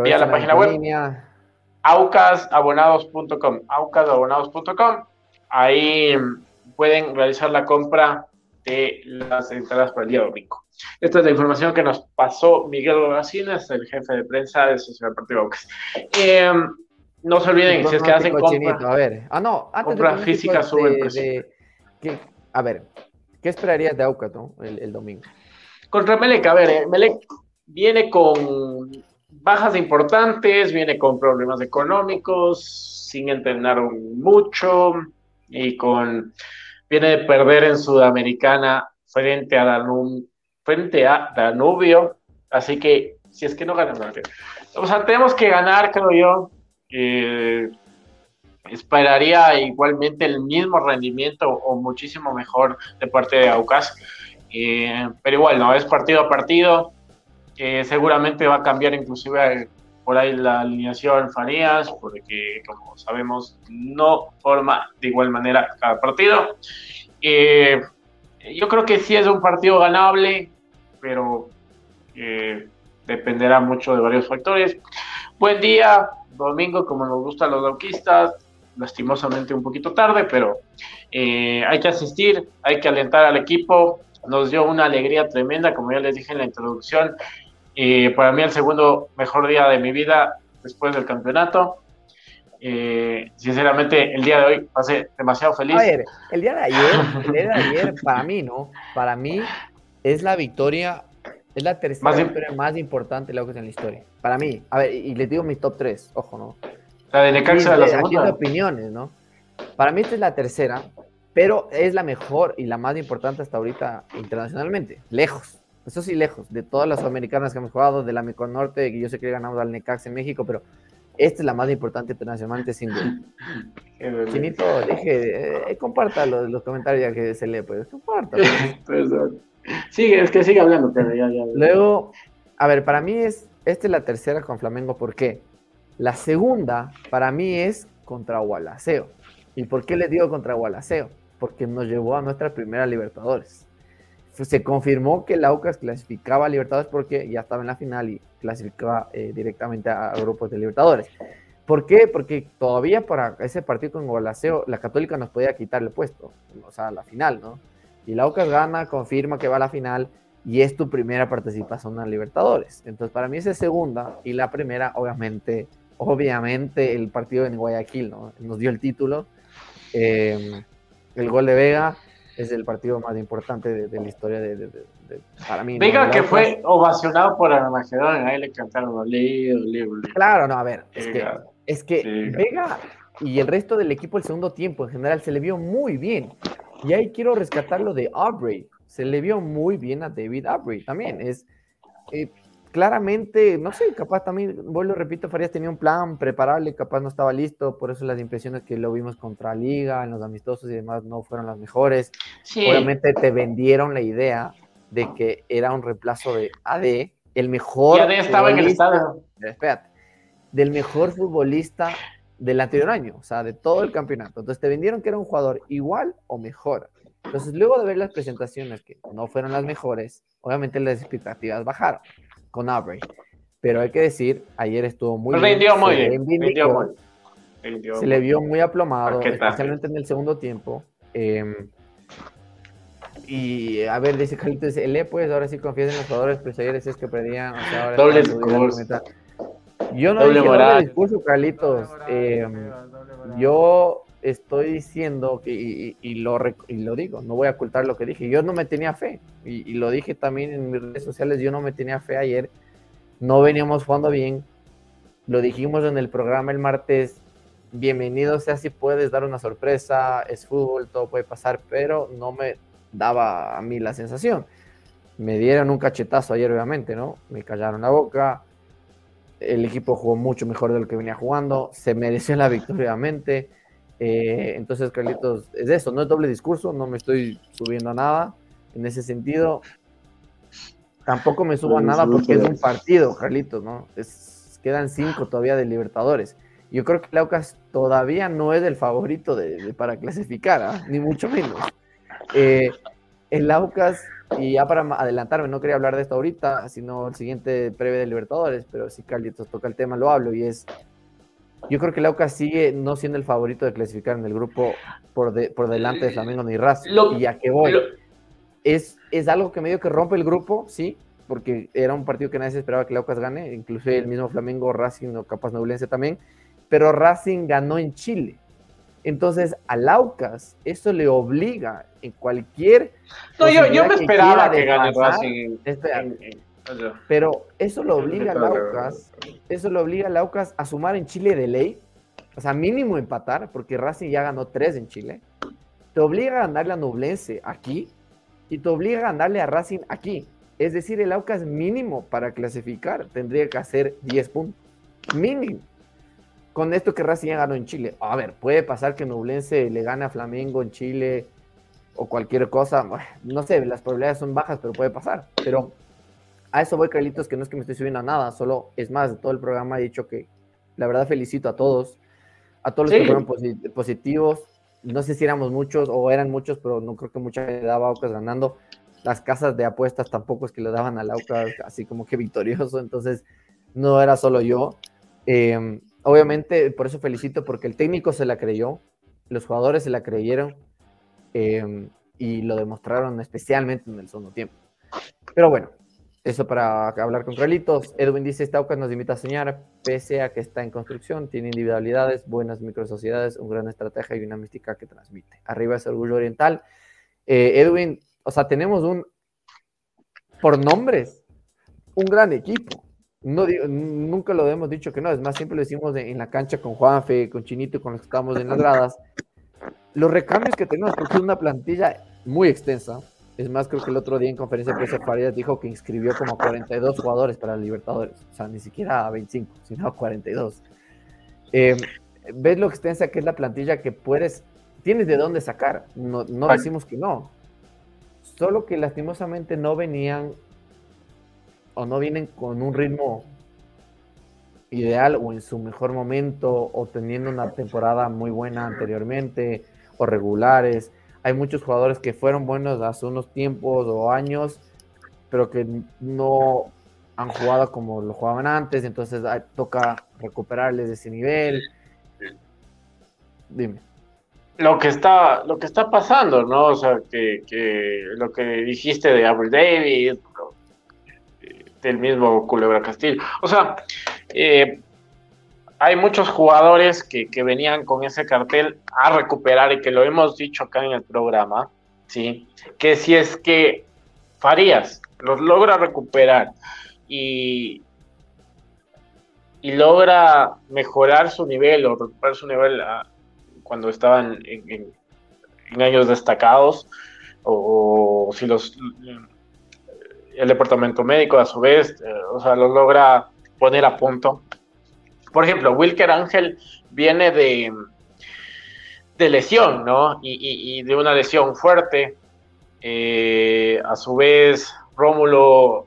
vía la página web. aucasabonados.com, aucasabonados.com. Ahí pueden realizar la compra de las entradas para el día domingo. Esta es la información que nos pasó Miguel Goracines, el jefe de prensa del Social Partido Aucas. Eh, no se olviden, si es que hacen compra, a ver. Ah, no, antes compra física sube el a ver, ¿qué esperarías de Aucas el, domingo? Contra Melec, a ver, eh, Melec viene con bajas importantes, viene con problemas económicos, sin entrenar mucho y con viene de perder en Sudamericana frente a Danubio, frente a Danubio, así que si es que no ganamos, o sea, tenemos que ganar, creo yo. Eh, esperaría igualmente el mismo rendimiento o muchísimo mejor de parte de Aucas, eh, pero igual, no es partido a partido. Eh, seguramente va a cambiar inclusive por ahí la alineación Farías, porque como sabemos no forma de igual manera cada partido. Eh, yo creo que sí es un partido ganable, pero eh, dependerá mucho de varios factores. Buen día, domingo, como nos gustan los dauquistas, lastimosamente un poquito tarde, pero eh, hay que asistir, hay que alentar al equipo. Nos dio una alegría tremenda, como ya les dije en la introducción, y para mí el segundo mejor día de mi vida después del campeonato. Eh, sinceramente, el día de hoy pasé demasiado feliz. A ver, el día de ayer, el día de ayer, para mí, ¿no? Para mí es la victoria, es la tercera más victoria más importante de en la historia. Para mí, a ver, y les digo mi top 3, ojo, ¿no? La de Necaxa de la segunda. opiniones, ¿no? Para mí esta es la tercera, pero es la mejor y la más importante hasta ahorita internacionalmente, lejos eso sí, lejos, de todas las americanas que hemos jugado, de la Mecon Norte, que yo sé que ganamos al Necax en México, pero esta es la más importante internacionalmente, sin duda. Chinito, dije, eh, comparta los, comentarios ya que se lee, pues, comparta. Perdón. Sigue, es que sigue hablando, pero ya, ya. Luego, a ver, para mí es, esta es la tercera con Flamengo, ¿por qué? La segunda, para mí, es contra Gualaceo. ¿Y por qué les digo contra Gualaceo? Porque nos llevó a nuestra primera Libertadores se confirmó que el Aucas clasificaba a Libertadores porque ya estaba en la final y clasificaba eh, directamente a, grupos de Libertadores. ¿Por qué? Porque todavía para ese partido con Golaceo, la Católica nos podía quitar el puesto, o sea, la final, ¿no? Y la Aucas gana, confirma que va a la final y es tu primera participación en Libertadores. Entonces, para mí es segunda y la primera, obviamente, obviamente el partido en Guayaquil, ¿no? Nos dio el título. Eh, el gol de Vega es el partido más importante de, la historia de, para mí. Vega que fue ovacionado por Armagedón, ahí le cantaron Olé, Claro, no, a ver, es que, es que Vega y el resto del equipo el segundo tiempo en general se le vio muy bien. Y ahí quiero rescatar lo de Aubrey. Se le vio muy bien a David Aubrey también. Es eh, claramente, no sé, capaz también, vuelvo repito, Farías tenía un plan preparable, capaz no estaba listo, por eso las impresiones que lo vimos contra Liga, en los amistosos y demás no fueron las mejores. Obviamente te vendieron la idea de que era un reemplazo de AD, el mejor. Y AD estaba en el estadio. Espérate, del mejor futbolista del anterior año, o sea, de todo el campeonato. Entonces te vendieron que era un jugador igual o mejor. Entonces, luego de ver las presentaciones que no fueron las mejores, obviamente las expectativas bajaron con Aubrey. Pero hay que decir, ayer estuvo muy bien. Muy se le vio muy aplomado, especialmente en el segundo tiempo. Em, y a ver, dice Carlitos, el E, pues ahora sí confías en los jugadores, pues ayer es que perdían. doble discurso. Yo no doble dije doble discurso, Carlitos. Em, yo estoy diciendo que, y, lo, lo digo, no voy a ocultar lo que dije. Yo no me tenía fe, y, lo dije también en mis redes sociales. Yo no me tenía fe ayer. No veníamos jugando bien. Lo dijimos en el programa el martes. Bienvenido sea si puedes dar una sorpresa. Es fútbol, todo puede pasar, pero no me daba a mí la sensación. Me dieron un cachetazo ayer, obviamente, ¿no? Me callaron la boca. El equipo jugó mucho mejor de lo que venía jugando. Se mereció la victoria, obviamente eh, entonces, Carlitos, es eso, no es doble discurso, no me estoy subiendo a nada en ese sentido. Tampoco me subo a nada porque es un partido, Carlitos, ¿no? Es, quedan cinco todavía de Libertadores. Yo creo que Laucas todavía no es el favorito de, para clasificar, ¿ah? ni mucho menos. Eh, el Laucas, y ya para adelantarme, no quería hablar de esto ahorita, sino el siguiente previo de Libertadores, pero si Carlitos toca el tema, lo hablo, y es yo creo que Lauca sigue no siendo el favorito de clasificar en el grupo por, por delante de Flamengo ni Racing. y a qué voy. es, es algo que medio que rompe el grupo, sí, porque era un partido que nadie se esperaba que Laucas gane, incluso el mismo Flamengo, Racing o capaz Noblense también, pero Racing ganó en Chile. Entonces, a Laucas eso le obliga en cualquier. No, yo, yo me esperaba que, gane Racing. Pero eso lo obliga a Laucas, eso lo obliga a Laucas a sumar en Chile de ley, o sea, mínimo empatar, porque Racing ya ganó tres en Chile. Te obliga a ganarle a Nublense aquí y te obliga a ganarle a Racing aquí. Es decir, el Aucas mínimo para clasificar tendría que hacer 10 puntos. Mínimo. Con esto que Racing ya ganó en Chile. A ver, puede pasar que Nublense le gane a Flamengo en Chile o cualquier cosa. No sé, las probabilidades son bajas, pero puede pasar. Pero a eso voy, Carlitos, que no es que me estoy subiendo a nada, solo es más, de todo el programa he dicho que la verdad felicito a todos, a todos los que fueron positivos. No sé si éramos muchos o eran muchos, pero no creo que mucha gente daba a Aucas ganando. Las casas de apuestas tampoco es que le daban al Aucas así como que victorioso, entonces no era solo yo. Em, obviamente, por eso felicito, porque el técnico se la creyó, los jugadores se la creyeron em, y lo demostraron especialmente en el segundo tiempo. Pero bueno, eso para hablar con Carlitos. Edwin dice, esta nos invita a soñar, pese a que está en construcción, tiene individualidades, buenas microsociedades, un gran estrategia y una mística que transmite. Arriba es orgullo oriental. Eh, Edwin, o sea, tenemos un, por nombres, un gran equipo. No nunca lo hemos dicho que no, es más, siempre lo decimos en la cancha con Juanfe, con Chinito, con los que estamos en las gradas. Los recambios que tenemos, porque es una plantilla muy extensa, es más, creo que el otro día en conferencia de prensa Farías dijo que inscribió como 42 jugadores para Libertadores. O sea, ni siquiera a 25, sino a 42. Eh, ¿Ves lo extensa que es la plantilla que puedes, tienes de dónde sacar? No, no decimos que no. Solo que lastimosamente no venían o no vienen con un ritmo ideal o en su mejor momento o teniendo una temporada muy buena anteriormente o regulares hay muchos jugadores que fueron buenos hace unos tiempos o años, pero que no han jugado como lo jugaban antes, entonces toca recuperarles ese nivel. Dime. Lo que está, lo que está pasando, ¿no? O sea, que, lo que dijiste de Abu David, del mismo Culebra Castillo. O sea, eh, hay muchos jugadores que, venían con ese cartel a recuperar y que lo hemos dicho acá en el programa, ¿sí? Que si es que Farías los logra recuperar y, logra mejorar su nivel o recuperar su nivel ah, cuando estaban en, años destacados, o, si los el departamento médico a su vez, eh, o sea, lo logra poner a punto, por ejemplo, Wilker Ángel viene de, de lesión, ¿no? Y, de una lesión fuerte. Eh, a su vez, Rómulo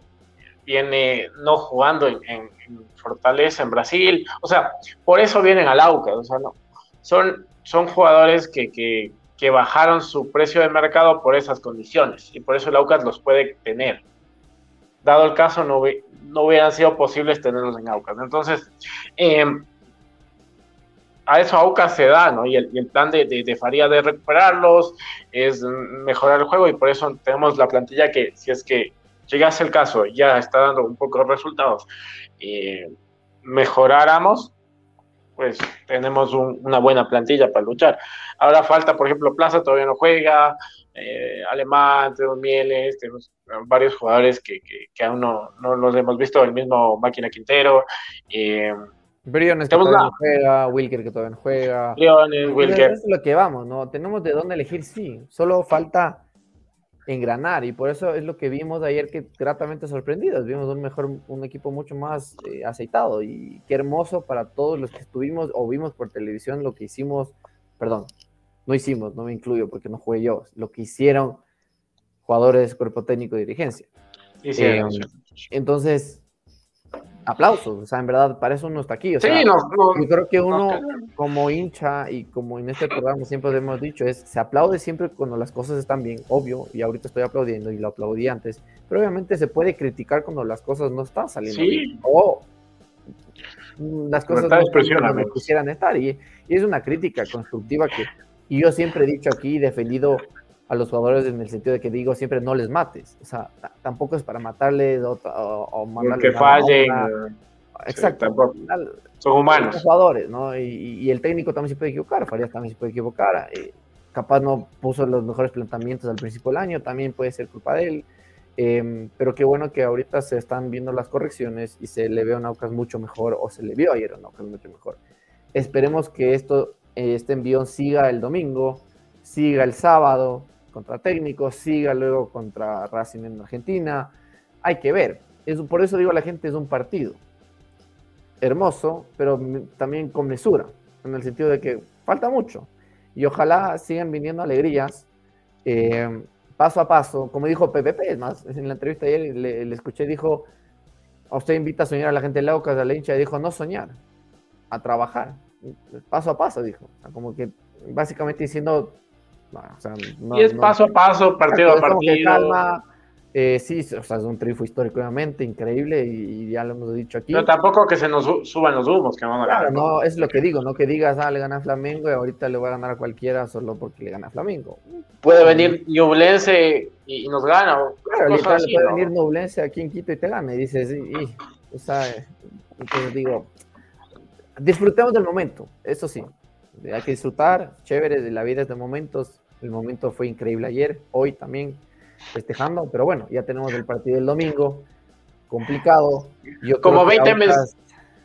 viene no jugando en, Fortaleza, en Brasil. O sea, por eso vienen al Aucas. O sea, no. Son, son jugadores que, que, bajaron su precio de mercado por esas condiciones. Y por eso el Aucas los puede tener. Dado el caso, no, no hubieran sido posibles tenerlos en Aucas. Entonces, eh, a eso Aucas se da, ¿no? Y el, plan de, de, Faría de recuperarlos es mejorar el juego y por eso tenemos la plantilla que, si es que llegase el caso, ya está dando un poco de resultados, eh, mejoráramos, pues tenemos una buena plantilla para luchar. Ahora falta, por ejemplo, Plaza todavía no juega, eh, Alemán, tenemos Mieles, tenemos varios jugadores que, que, aún no, no, los hemos visto, el mismo Máquina Quintero. Eh, Briones que todavía no juega, Wilker que todavía no juega. Briones, Wilker. Eso es lo que vamos, ¿no? Tenemos de dónde elegir, sí. Solo falta engranar y por eso es lo que vimos ayer que gratamente sorprendidos. Vimos un mejor, un equipo mucho más eh, aceitado y qué hermoso para todos los que estuvimos o vimos por televisión lo que hicimos, perdón, no hicimos, no me incluyo porque no jugué yo, lo que hicieron jugadores, cuerpo técnico y dirigencia. Eh, entonces, aplausos, o sea, en verdad, para eso uno está aquí. O sea, yo creo que uno, como hincha y como en este programa siempre hemos dicho, es se aplaude siempre cuando las cosas están bien, obvio, y ahorita estoy aplaudiendo y lo aplaudí antes, pero obviamente se puede criticar cuando las cosas no están saliendo bien, o las cosas no están como quisieran estar, y, y es una crítica constructiva que y yo siempre he dicho aquí, defendido a los jugadores en el sentido de que digo siempre no les mates. O sea, tampoco es para matarles o, o, mandarles. Que fallen. Exacto. son humanos. Son jugadores, ¿no? Y, el técnico también se puede equivocar, Farías también se puede equivocar. Eh, capaz no puso los mejores planteamientos al principio del año, también puede ser culpa de él. Em, pero qué bueno que ahorita se están viendo las correcciones y se le ve a Naucas mucho mejor, o se le vio ayer a Naucas mucho mejor. Esperemos que esto este envío siga el domingo, siga el sábado contra técnicos, siga luego contra Racing en Argentina. Hay que ver. por eso digo la gente es un partido hermoso, pero también con mesura, en el sentido de que falta mucho. Y ojalá sigan viniendo alegrías eh, paso a paso, como dijo PPP, es más, en la entrevista ayer le, escuché, dijo, usted invita a soñar a la gente loca, a la hincha, y dijo, no soñar, a trabajar paso a paso, dijo. como que básicamente diciendo. y es paso a paso, partido a partido. Calma, eh, sí, o sea, es un triunfo histórico, obviamente, increíble, y, ya lo hemos dicho aquí. Pero tampoco que se nos suban los humos, que vamos a ganar. no, es lo que digo, no que digas, ah, le gana a Flamengo y ahorita le voy a ganar a cualquiera solo porque le gana a Flamengo. Puede venir Ñublense y, nos gana. Claro, literal, puede venir Ñublense aquí en Quito y te gana, y dices, y, o sea, entonces digo, disfrutemos del momento, eso sí. Hay que disfrutar, chévere, de la vida de momentos. El momento fue increíble ayer, hoy también festejando, pero bueno, ya tenemos el partido del domingo, complicado. Yo como 20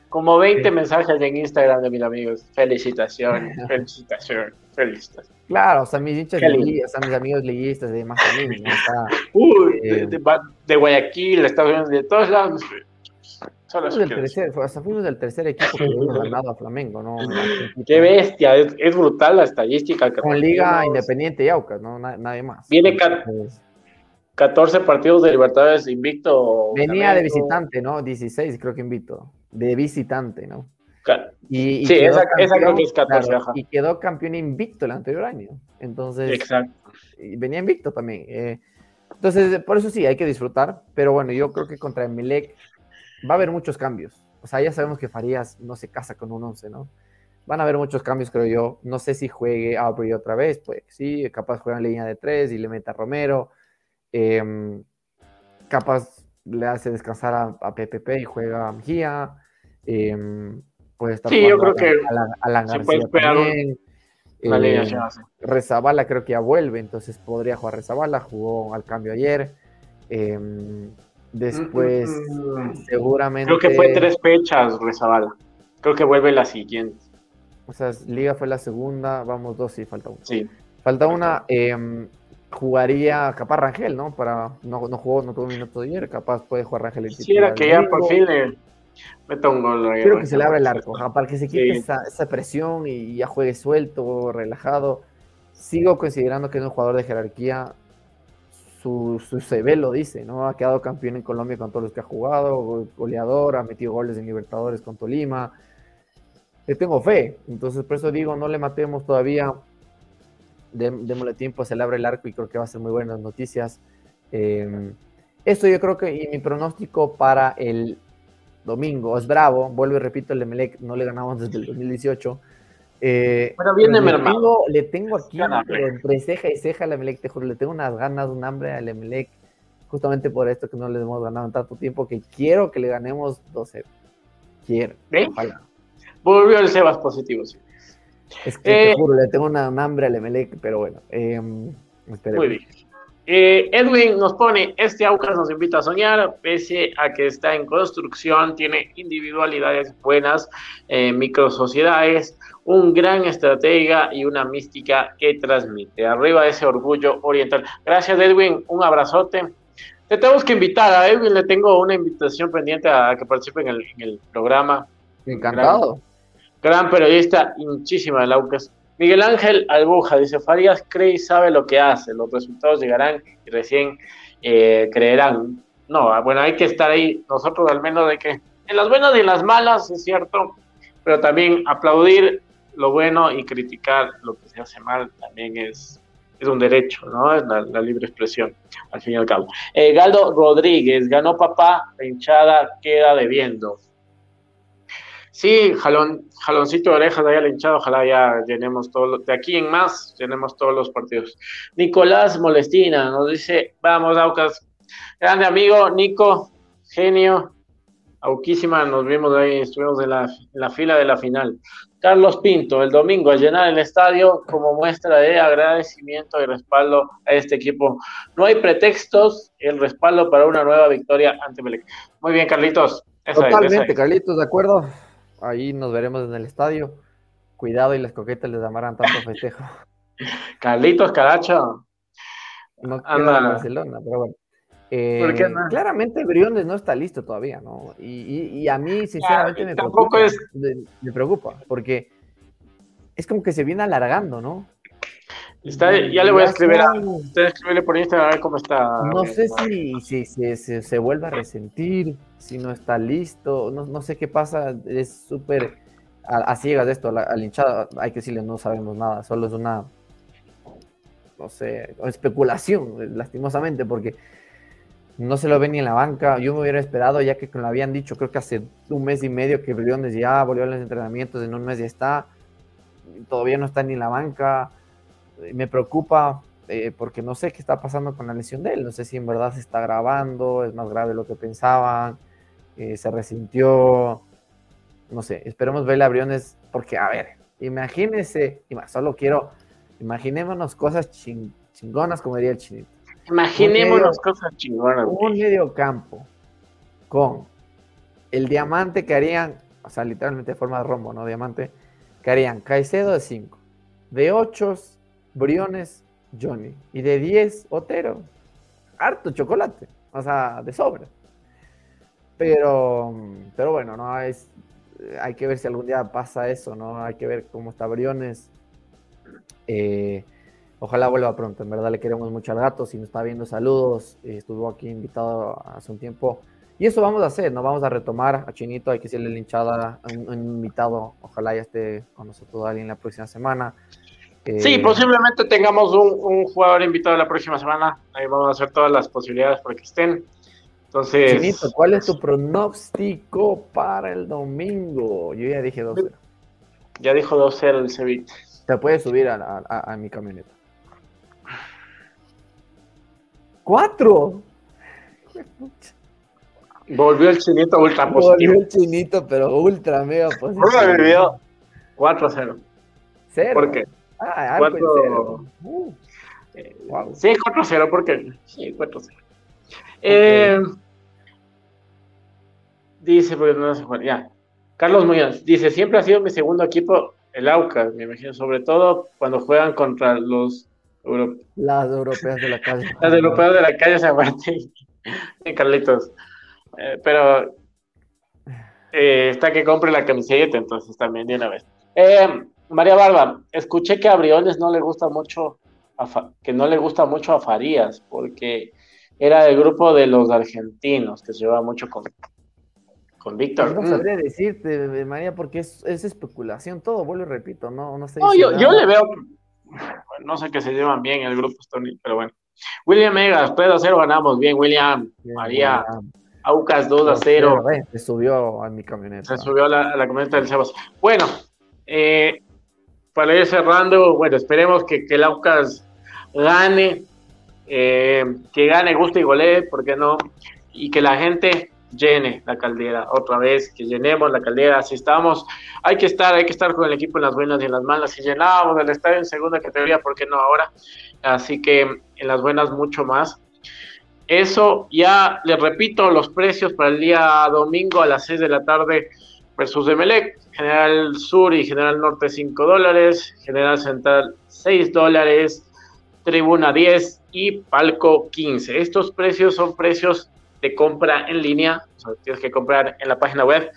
como 20 mensajes en Instagram de mis amigos. Felicitaciones, felicitaciones, felicitaciones. Claro, o sea, mis hinchas o mis amigos también. Uy, de, de, de, Guayaquil, Estados Unidos, de todos lados. Fuimos del tercer, hasta fuimos del tercer equipo que hemos ganado a Flamengo, ¿no? Qué bestia, es, brutal la estadística. Con Liga Independiente y Aucas, ¿no? Nadie más. Viene 14 partidos de Libertadores invicto. Venía de visitante, ¿no? 16 creo que invicto. De visitante, ¿no? Y, sí, esa, creo que es 14. y quedó campeón invicto el anterior año. Entonces, Exacto. venía invicto también. Eh, entonces, por eso sí, hay que disfrutar. Pero bueno, yo creo que contra Emelec va a haber muchos cambios. O sea, ya sabemos que Farías no se casa con un 11, ¿no? Van a haber muchos cambios, creo yo. No sé si juegue Aubrey otra vez, pues sí, capaz juega en línea de tres y le meta a Romero. Em, capaz le hace descansar a, a PPP y juega a Mejía. Em, puede estar Sí, yo creo que a Alan, Alan se puede esperar también. Eh. Rezabala creo que ya vuelve, entonces podría jugar Rezabala, jugó al cambio ayer. Em, después, Mm, seguramente. Creo que fue tres fechas, Rezabala. Creo que vuelve la siguiente. O sea, Liga fue la segunda, vamos dos y falta una. Sí. Falta una, em, jugaría capaz Rangel, ¿no? Para, no, no jugó, no tuvo minutos ayer, capaz puede jugar Rangel. el Quisiera que ya por fin le meta un gol. Quiero que se le abra el arco, ajá, para que se quite Sí. esa, esa presión y ya juegue suelto, relajado. Sigo considerando que es un jugador de jerarquía. Su, su lo dice, ¿no? Ha quedado campeón en Colombia con todos los que ha jugado, go- goleador, ha metido goles en Libertadores con Tolima. Le tengo fe, entonces por eso digo, no le matemos todavía. Dé- Démosle tiempo, se le abre el arco y creo que va a ser muy buenas noticias. Eh, esto yo creo que, y mi pronóstico para el domingo es bravo. Vuelvo y repito, el Emelec no le ganamos desde el 2018. Eh, Pero viene le tengo, le tengo aquí, pero entre ceja y ceja al Emelec, te juro, le tengo unas ganas, un hambre al Emelec, justamente por esto que no le hemos ganado en tanto tiempo, que quiero que le ganemos 12. Quiero, ojalá. Volvió el Sebas positivo, sí. Es que te Eh, juro, le tengo una, un hambre al Emelec, pero bueno. Eh, esperemos. Muy bien. Eh, Edwin nos pone, este Aucas nos invita a soñar, pese a que está en construcción, tiene individualidades buenas, eh, microsociedades, un gran estratega y una mística que transmite. Arriba ese orgullo oriental. Gracias Edwin, un abrazote. Te tenemos que invitar a Edwin, le tengo una invitación pendiente a que participe en el, en el programa. Encantado. Gran periodista, hinchísima del Aucas. Miguel Ángel Albuja dice: Farías cree y sabe lo que hace. Los resultados llegarán y recién eh, creerán. No, ah, bueno, hay que estar ahí. Nosotros, al menos, de que en las buenas y en las malas, es cierto, pero también aplaudir lo bueno y criticar lo que se hace mal también es, es un derecho, ¿no? Es la, la libre expresión, al fin y al cabo. Eh, Galdo Rodríguez, ganó papá, la hinchada queda debiendo. Sí, jalón, jaloncito de orejas ahí al hinchado, ojalá ya llenemos todo, lo- de aquí en más, llenemos todos los partidos. Nicolás Molestina nos dice, vamos Aucas, grande amigo, Nico, genio, Auquísima, nos vimos ahí, estuvimos en la, en la fila de la final. Carlos Pinto, el domingo a llenar el estadio como muestra de agradecimiento y respaldo a este equipo. No hay pretextos, el respaldo para una nueva victoria ante Melec. Muy bien, Carlitos. Esa Totalmente, es. Carlitos, de acuerdo. Ahí nos veremos en el estadio. Cuidado y las coquetas les amarán tanto festejo. Carlitos Caracho. No Anda. Barcelona, pero bueno. Eh, ¿Por qué no? Claramente Briones no está listo todavía, ¿no? Y, y- y a mí, sinceramente, me preocupa. es- me preocupa, porque es como que se viene alargando, ¿no? Está, ya le voy a escribir a usted escribirle por Instagram a ver cómo está. No sé si, si, si- si se vuelve a resentir, si no está listo, no, no sé qué pasa, es súper a, a ciegas de esto, la, al hinchada, hay que decirle, no sabemos nada, solo es una, no sé, especulación, lastimosamente, porque no se lo ve ni en la banca, yo me hubiera esperado, ya que lo habían dicho, creo que hace un mes y medio que Briones ya volvió a los entrenamientos, en un mes ya está, todavía no está ni en la banca, me preocupa eh, porque no sé qué está pasando con la lesión de él. No sé si en verdad se está grabando, es más grave de lo que pensaban, eh, se resintió. No sé, esperemos verle a Briones, porque a ver, imagínense, ima- solo quiero, imaginémonos cosas chin- chingonas, como diría el chinito. Imaginémonos cosas chingonas. Un güey. medio campo con el diamante que harían, o sea, literalmente de forma de rombo, ¿no? Diamante, que harían Caicedo de 5, de 8, Briones, Johnny, y de 10, Otero. Harto chocolate, o sea, de sobra. Pero, pero bueno, no es, hay que ver si algún día pasa eso, ¿no? Hay que ver cómo está Briones. Eh, Ojalá vuelva pronto, en verdad le queremos mucho al gato, si nos está viendo saludos, eh, estuvo aquí invitado hace un tiempo. Y eso vamos a hacer, nos vamos a retomar a Chinito, hay que decirle linchada, un, un invitado, ojalá ya esté con nosotros alguien la próxima semana. Eh, Sí, posiblemente tengamos un, un jugador invitado la próxima semana. Ahí vamos a hacer todas las posibilidades para que estén. Entonces, Chinito, ¿cuál es tu pronóstico para el domingo? Yo ya dije 2 ya dijo 2-0 el Sevilla. Te puedes subir a, a- a- a mi camioneta. ¡Cuatro! Volvió el chinito ultra positivo. Volvió el chinito, pero ultra mega positivo. Volvió 4-0. ¿Cero? ¿Por qué? Ah, algo en Cuatro- cero. Uh, Eh, Wow. Sí, 4-0, porque. Sí, 4-0. Eh, dice, porque no se juega. Ya. Carlos Muñoz dice: Siempre ha sido mi segundo equipo, el Aucas, me imagino, sobre todo cuando juegan contra los las europeas de la calle. los europeos de la calle San Martín. Sí, Carlitos. Eh, pero eh, está que compre la camiseta, entonces también de una vez. Eh, María Barba, escuché que a Briones no le gusta mucho, a que no le gusta mucho a Farías, porque era del grupo de los argentinos, que se llevaba mucho con, con Víctor. No Mm. sabría decirte, María, porque es, es especulación todo, vuelvo y repito, no, no sé. No, yo, yo le veo, no sé que se llevan bien el grupo, Stony, pero bueno. William Megas, 3 a 0 ganamos, bien, William. María, Aucas 2 a 0. Se subió a mi camioneta. Se subió a la, a la camioneta del Sebas. Bueno, eh, para ir cerrando, bueno, esperemos que, que el Aucas gane, eh, que gane, guste y golee, ¿por qué no? Y que la gente llene la caldera otra vez, que llenemos la caldera, si estamos, hay que estar, hay que estar con el equipo en las buenas y en las malas, si llenábamos el estadio en segunda categoría, ¿por qué no ahora? Así que en las buenas mucho más. Eso ya, les repito, los precios para el día domingo a las 6 de la tarde versus Emelec, General Sur y General Norte 5 dólares, General Central 6 dólares, Tribuna 10 y Palco 15. Estos precios son precios compra en línea, tienes que comprar en la página web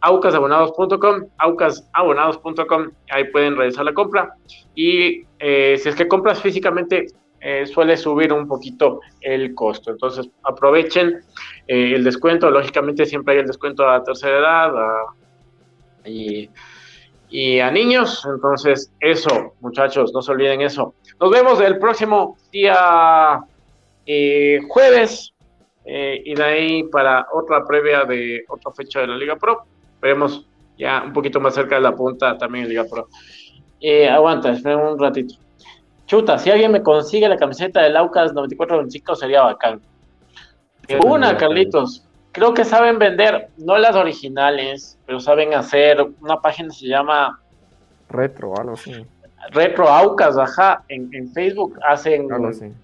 aucasabonados.com, aucasabonados.com, ahí pueden realizar la compra y eh, si es que compras físicamente eh, suele subir un poquito el costo. Entonces aprovechen eh, el descuento. Lógicamente siempre hay el descuento a tercera edad y, y a niños. Entonces eso, muchachos, no se olviden eso. Nos vemos el próximo día jueves eh, y de ahí para otra previa de otra fecha de la Liga Pro. Veremos ya un poquito más cerca de la punta también en Liga Pro. Eh, aguanta, espera un ratito. Chuta, si alguien me consigue la camiseta del Aucas 94-25 sería bacán. Sí, una, Carlitos. Creo que saben vender, no las originales, pero saben hacer una página que se llama Retro, algo así. Retro Aucas, ajá. En, en Facebook hacen, Algo así.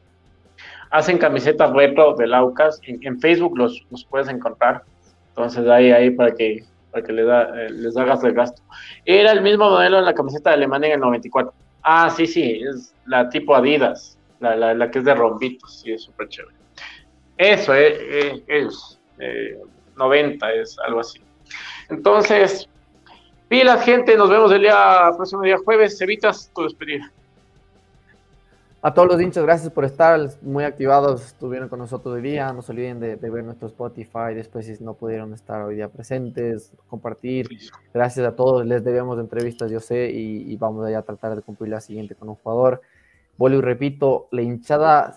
Hacen camisetas retro del Aucas. En, Facebook los, los puedes encontrar. Entonces ahí, ahí para que, para que les, da, eh, les hagas el gasto. Era el mismo modelo en la camiseta de Alemania en el 94. Ah, sí, sí, es la tipo Adidas, la, la, la que es de rombitos, sí, es súper chévere. Eso eh, eh, es, eh, 90, es algo así. Entonces, pilas, gente, nos vemos el día próximo día jueves. Evitas tu despedida. A todos los hinchas, gracias por estar muy activados, estuvieron con nosotros hoy día. No se olviden de, de ver nuestro Spotify. Después, si no pudieron estar hoy día presentes, compartir. Gracias a todos. Les debemos de entrevistas, yo sé, y, y vamos a tratar de cumplir la siguiente con un jugador. Vuelvo y repito, la hinchada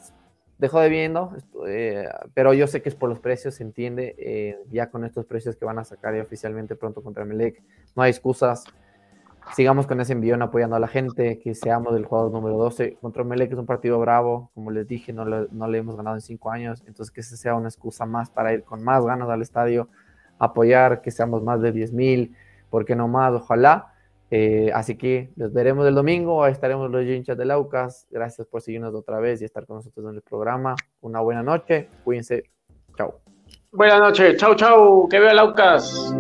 dejó de viendo, eh, pero yo sé que es por los precios, se entiende. eh, ya con estos precios que van a sacar ya oficialmente pronto contra Melec, no hay excusas sigamos con ese envión apoyando a la gente, que seamos el jugador número 12. Contra Melec es un partido bravo, como les dije, no no le hemos ganado en cinco años, entonces que ese sea una excusa más para ir con más ganas al estadio, apoyar, que seamos más de 10 mil, ¿por qué no más? Ojalá. Eh, así que los veremos el domingo, ahí estaremos los hinchas del Aucas. Gracias por seguirnos otra vez y estar con nosotros en el programa. Una buena noche, cuídense. Chao. Buenas noches, chau, chau, que vea el Aucas.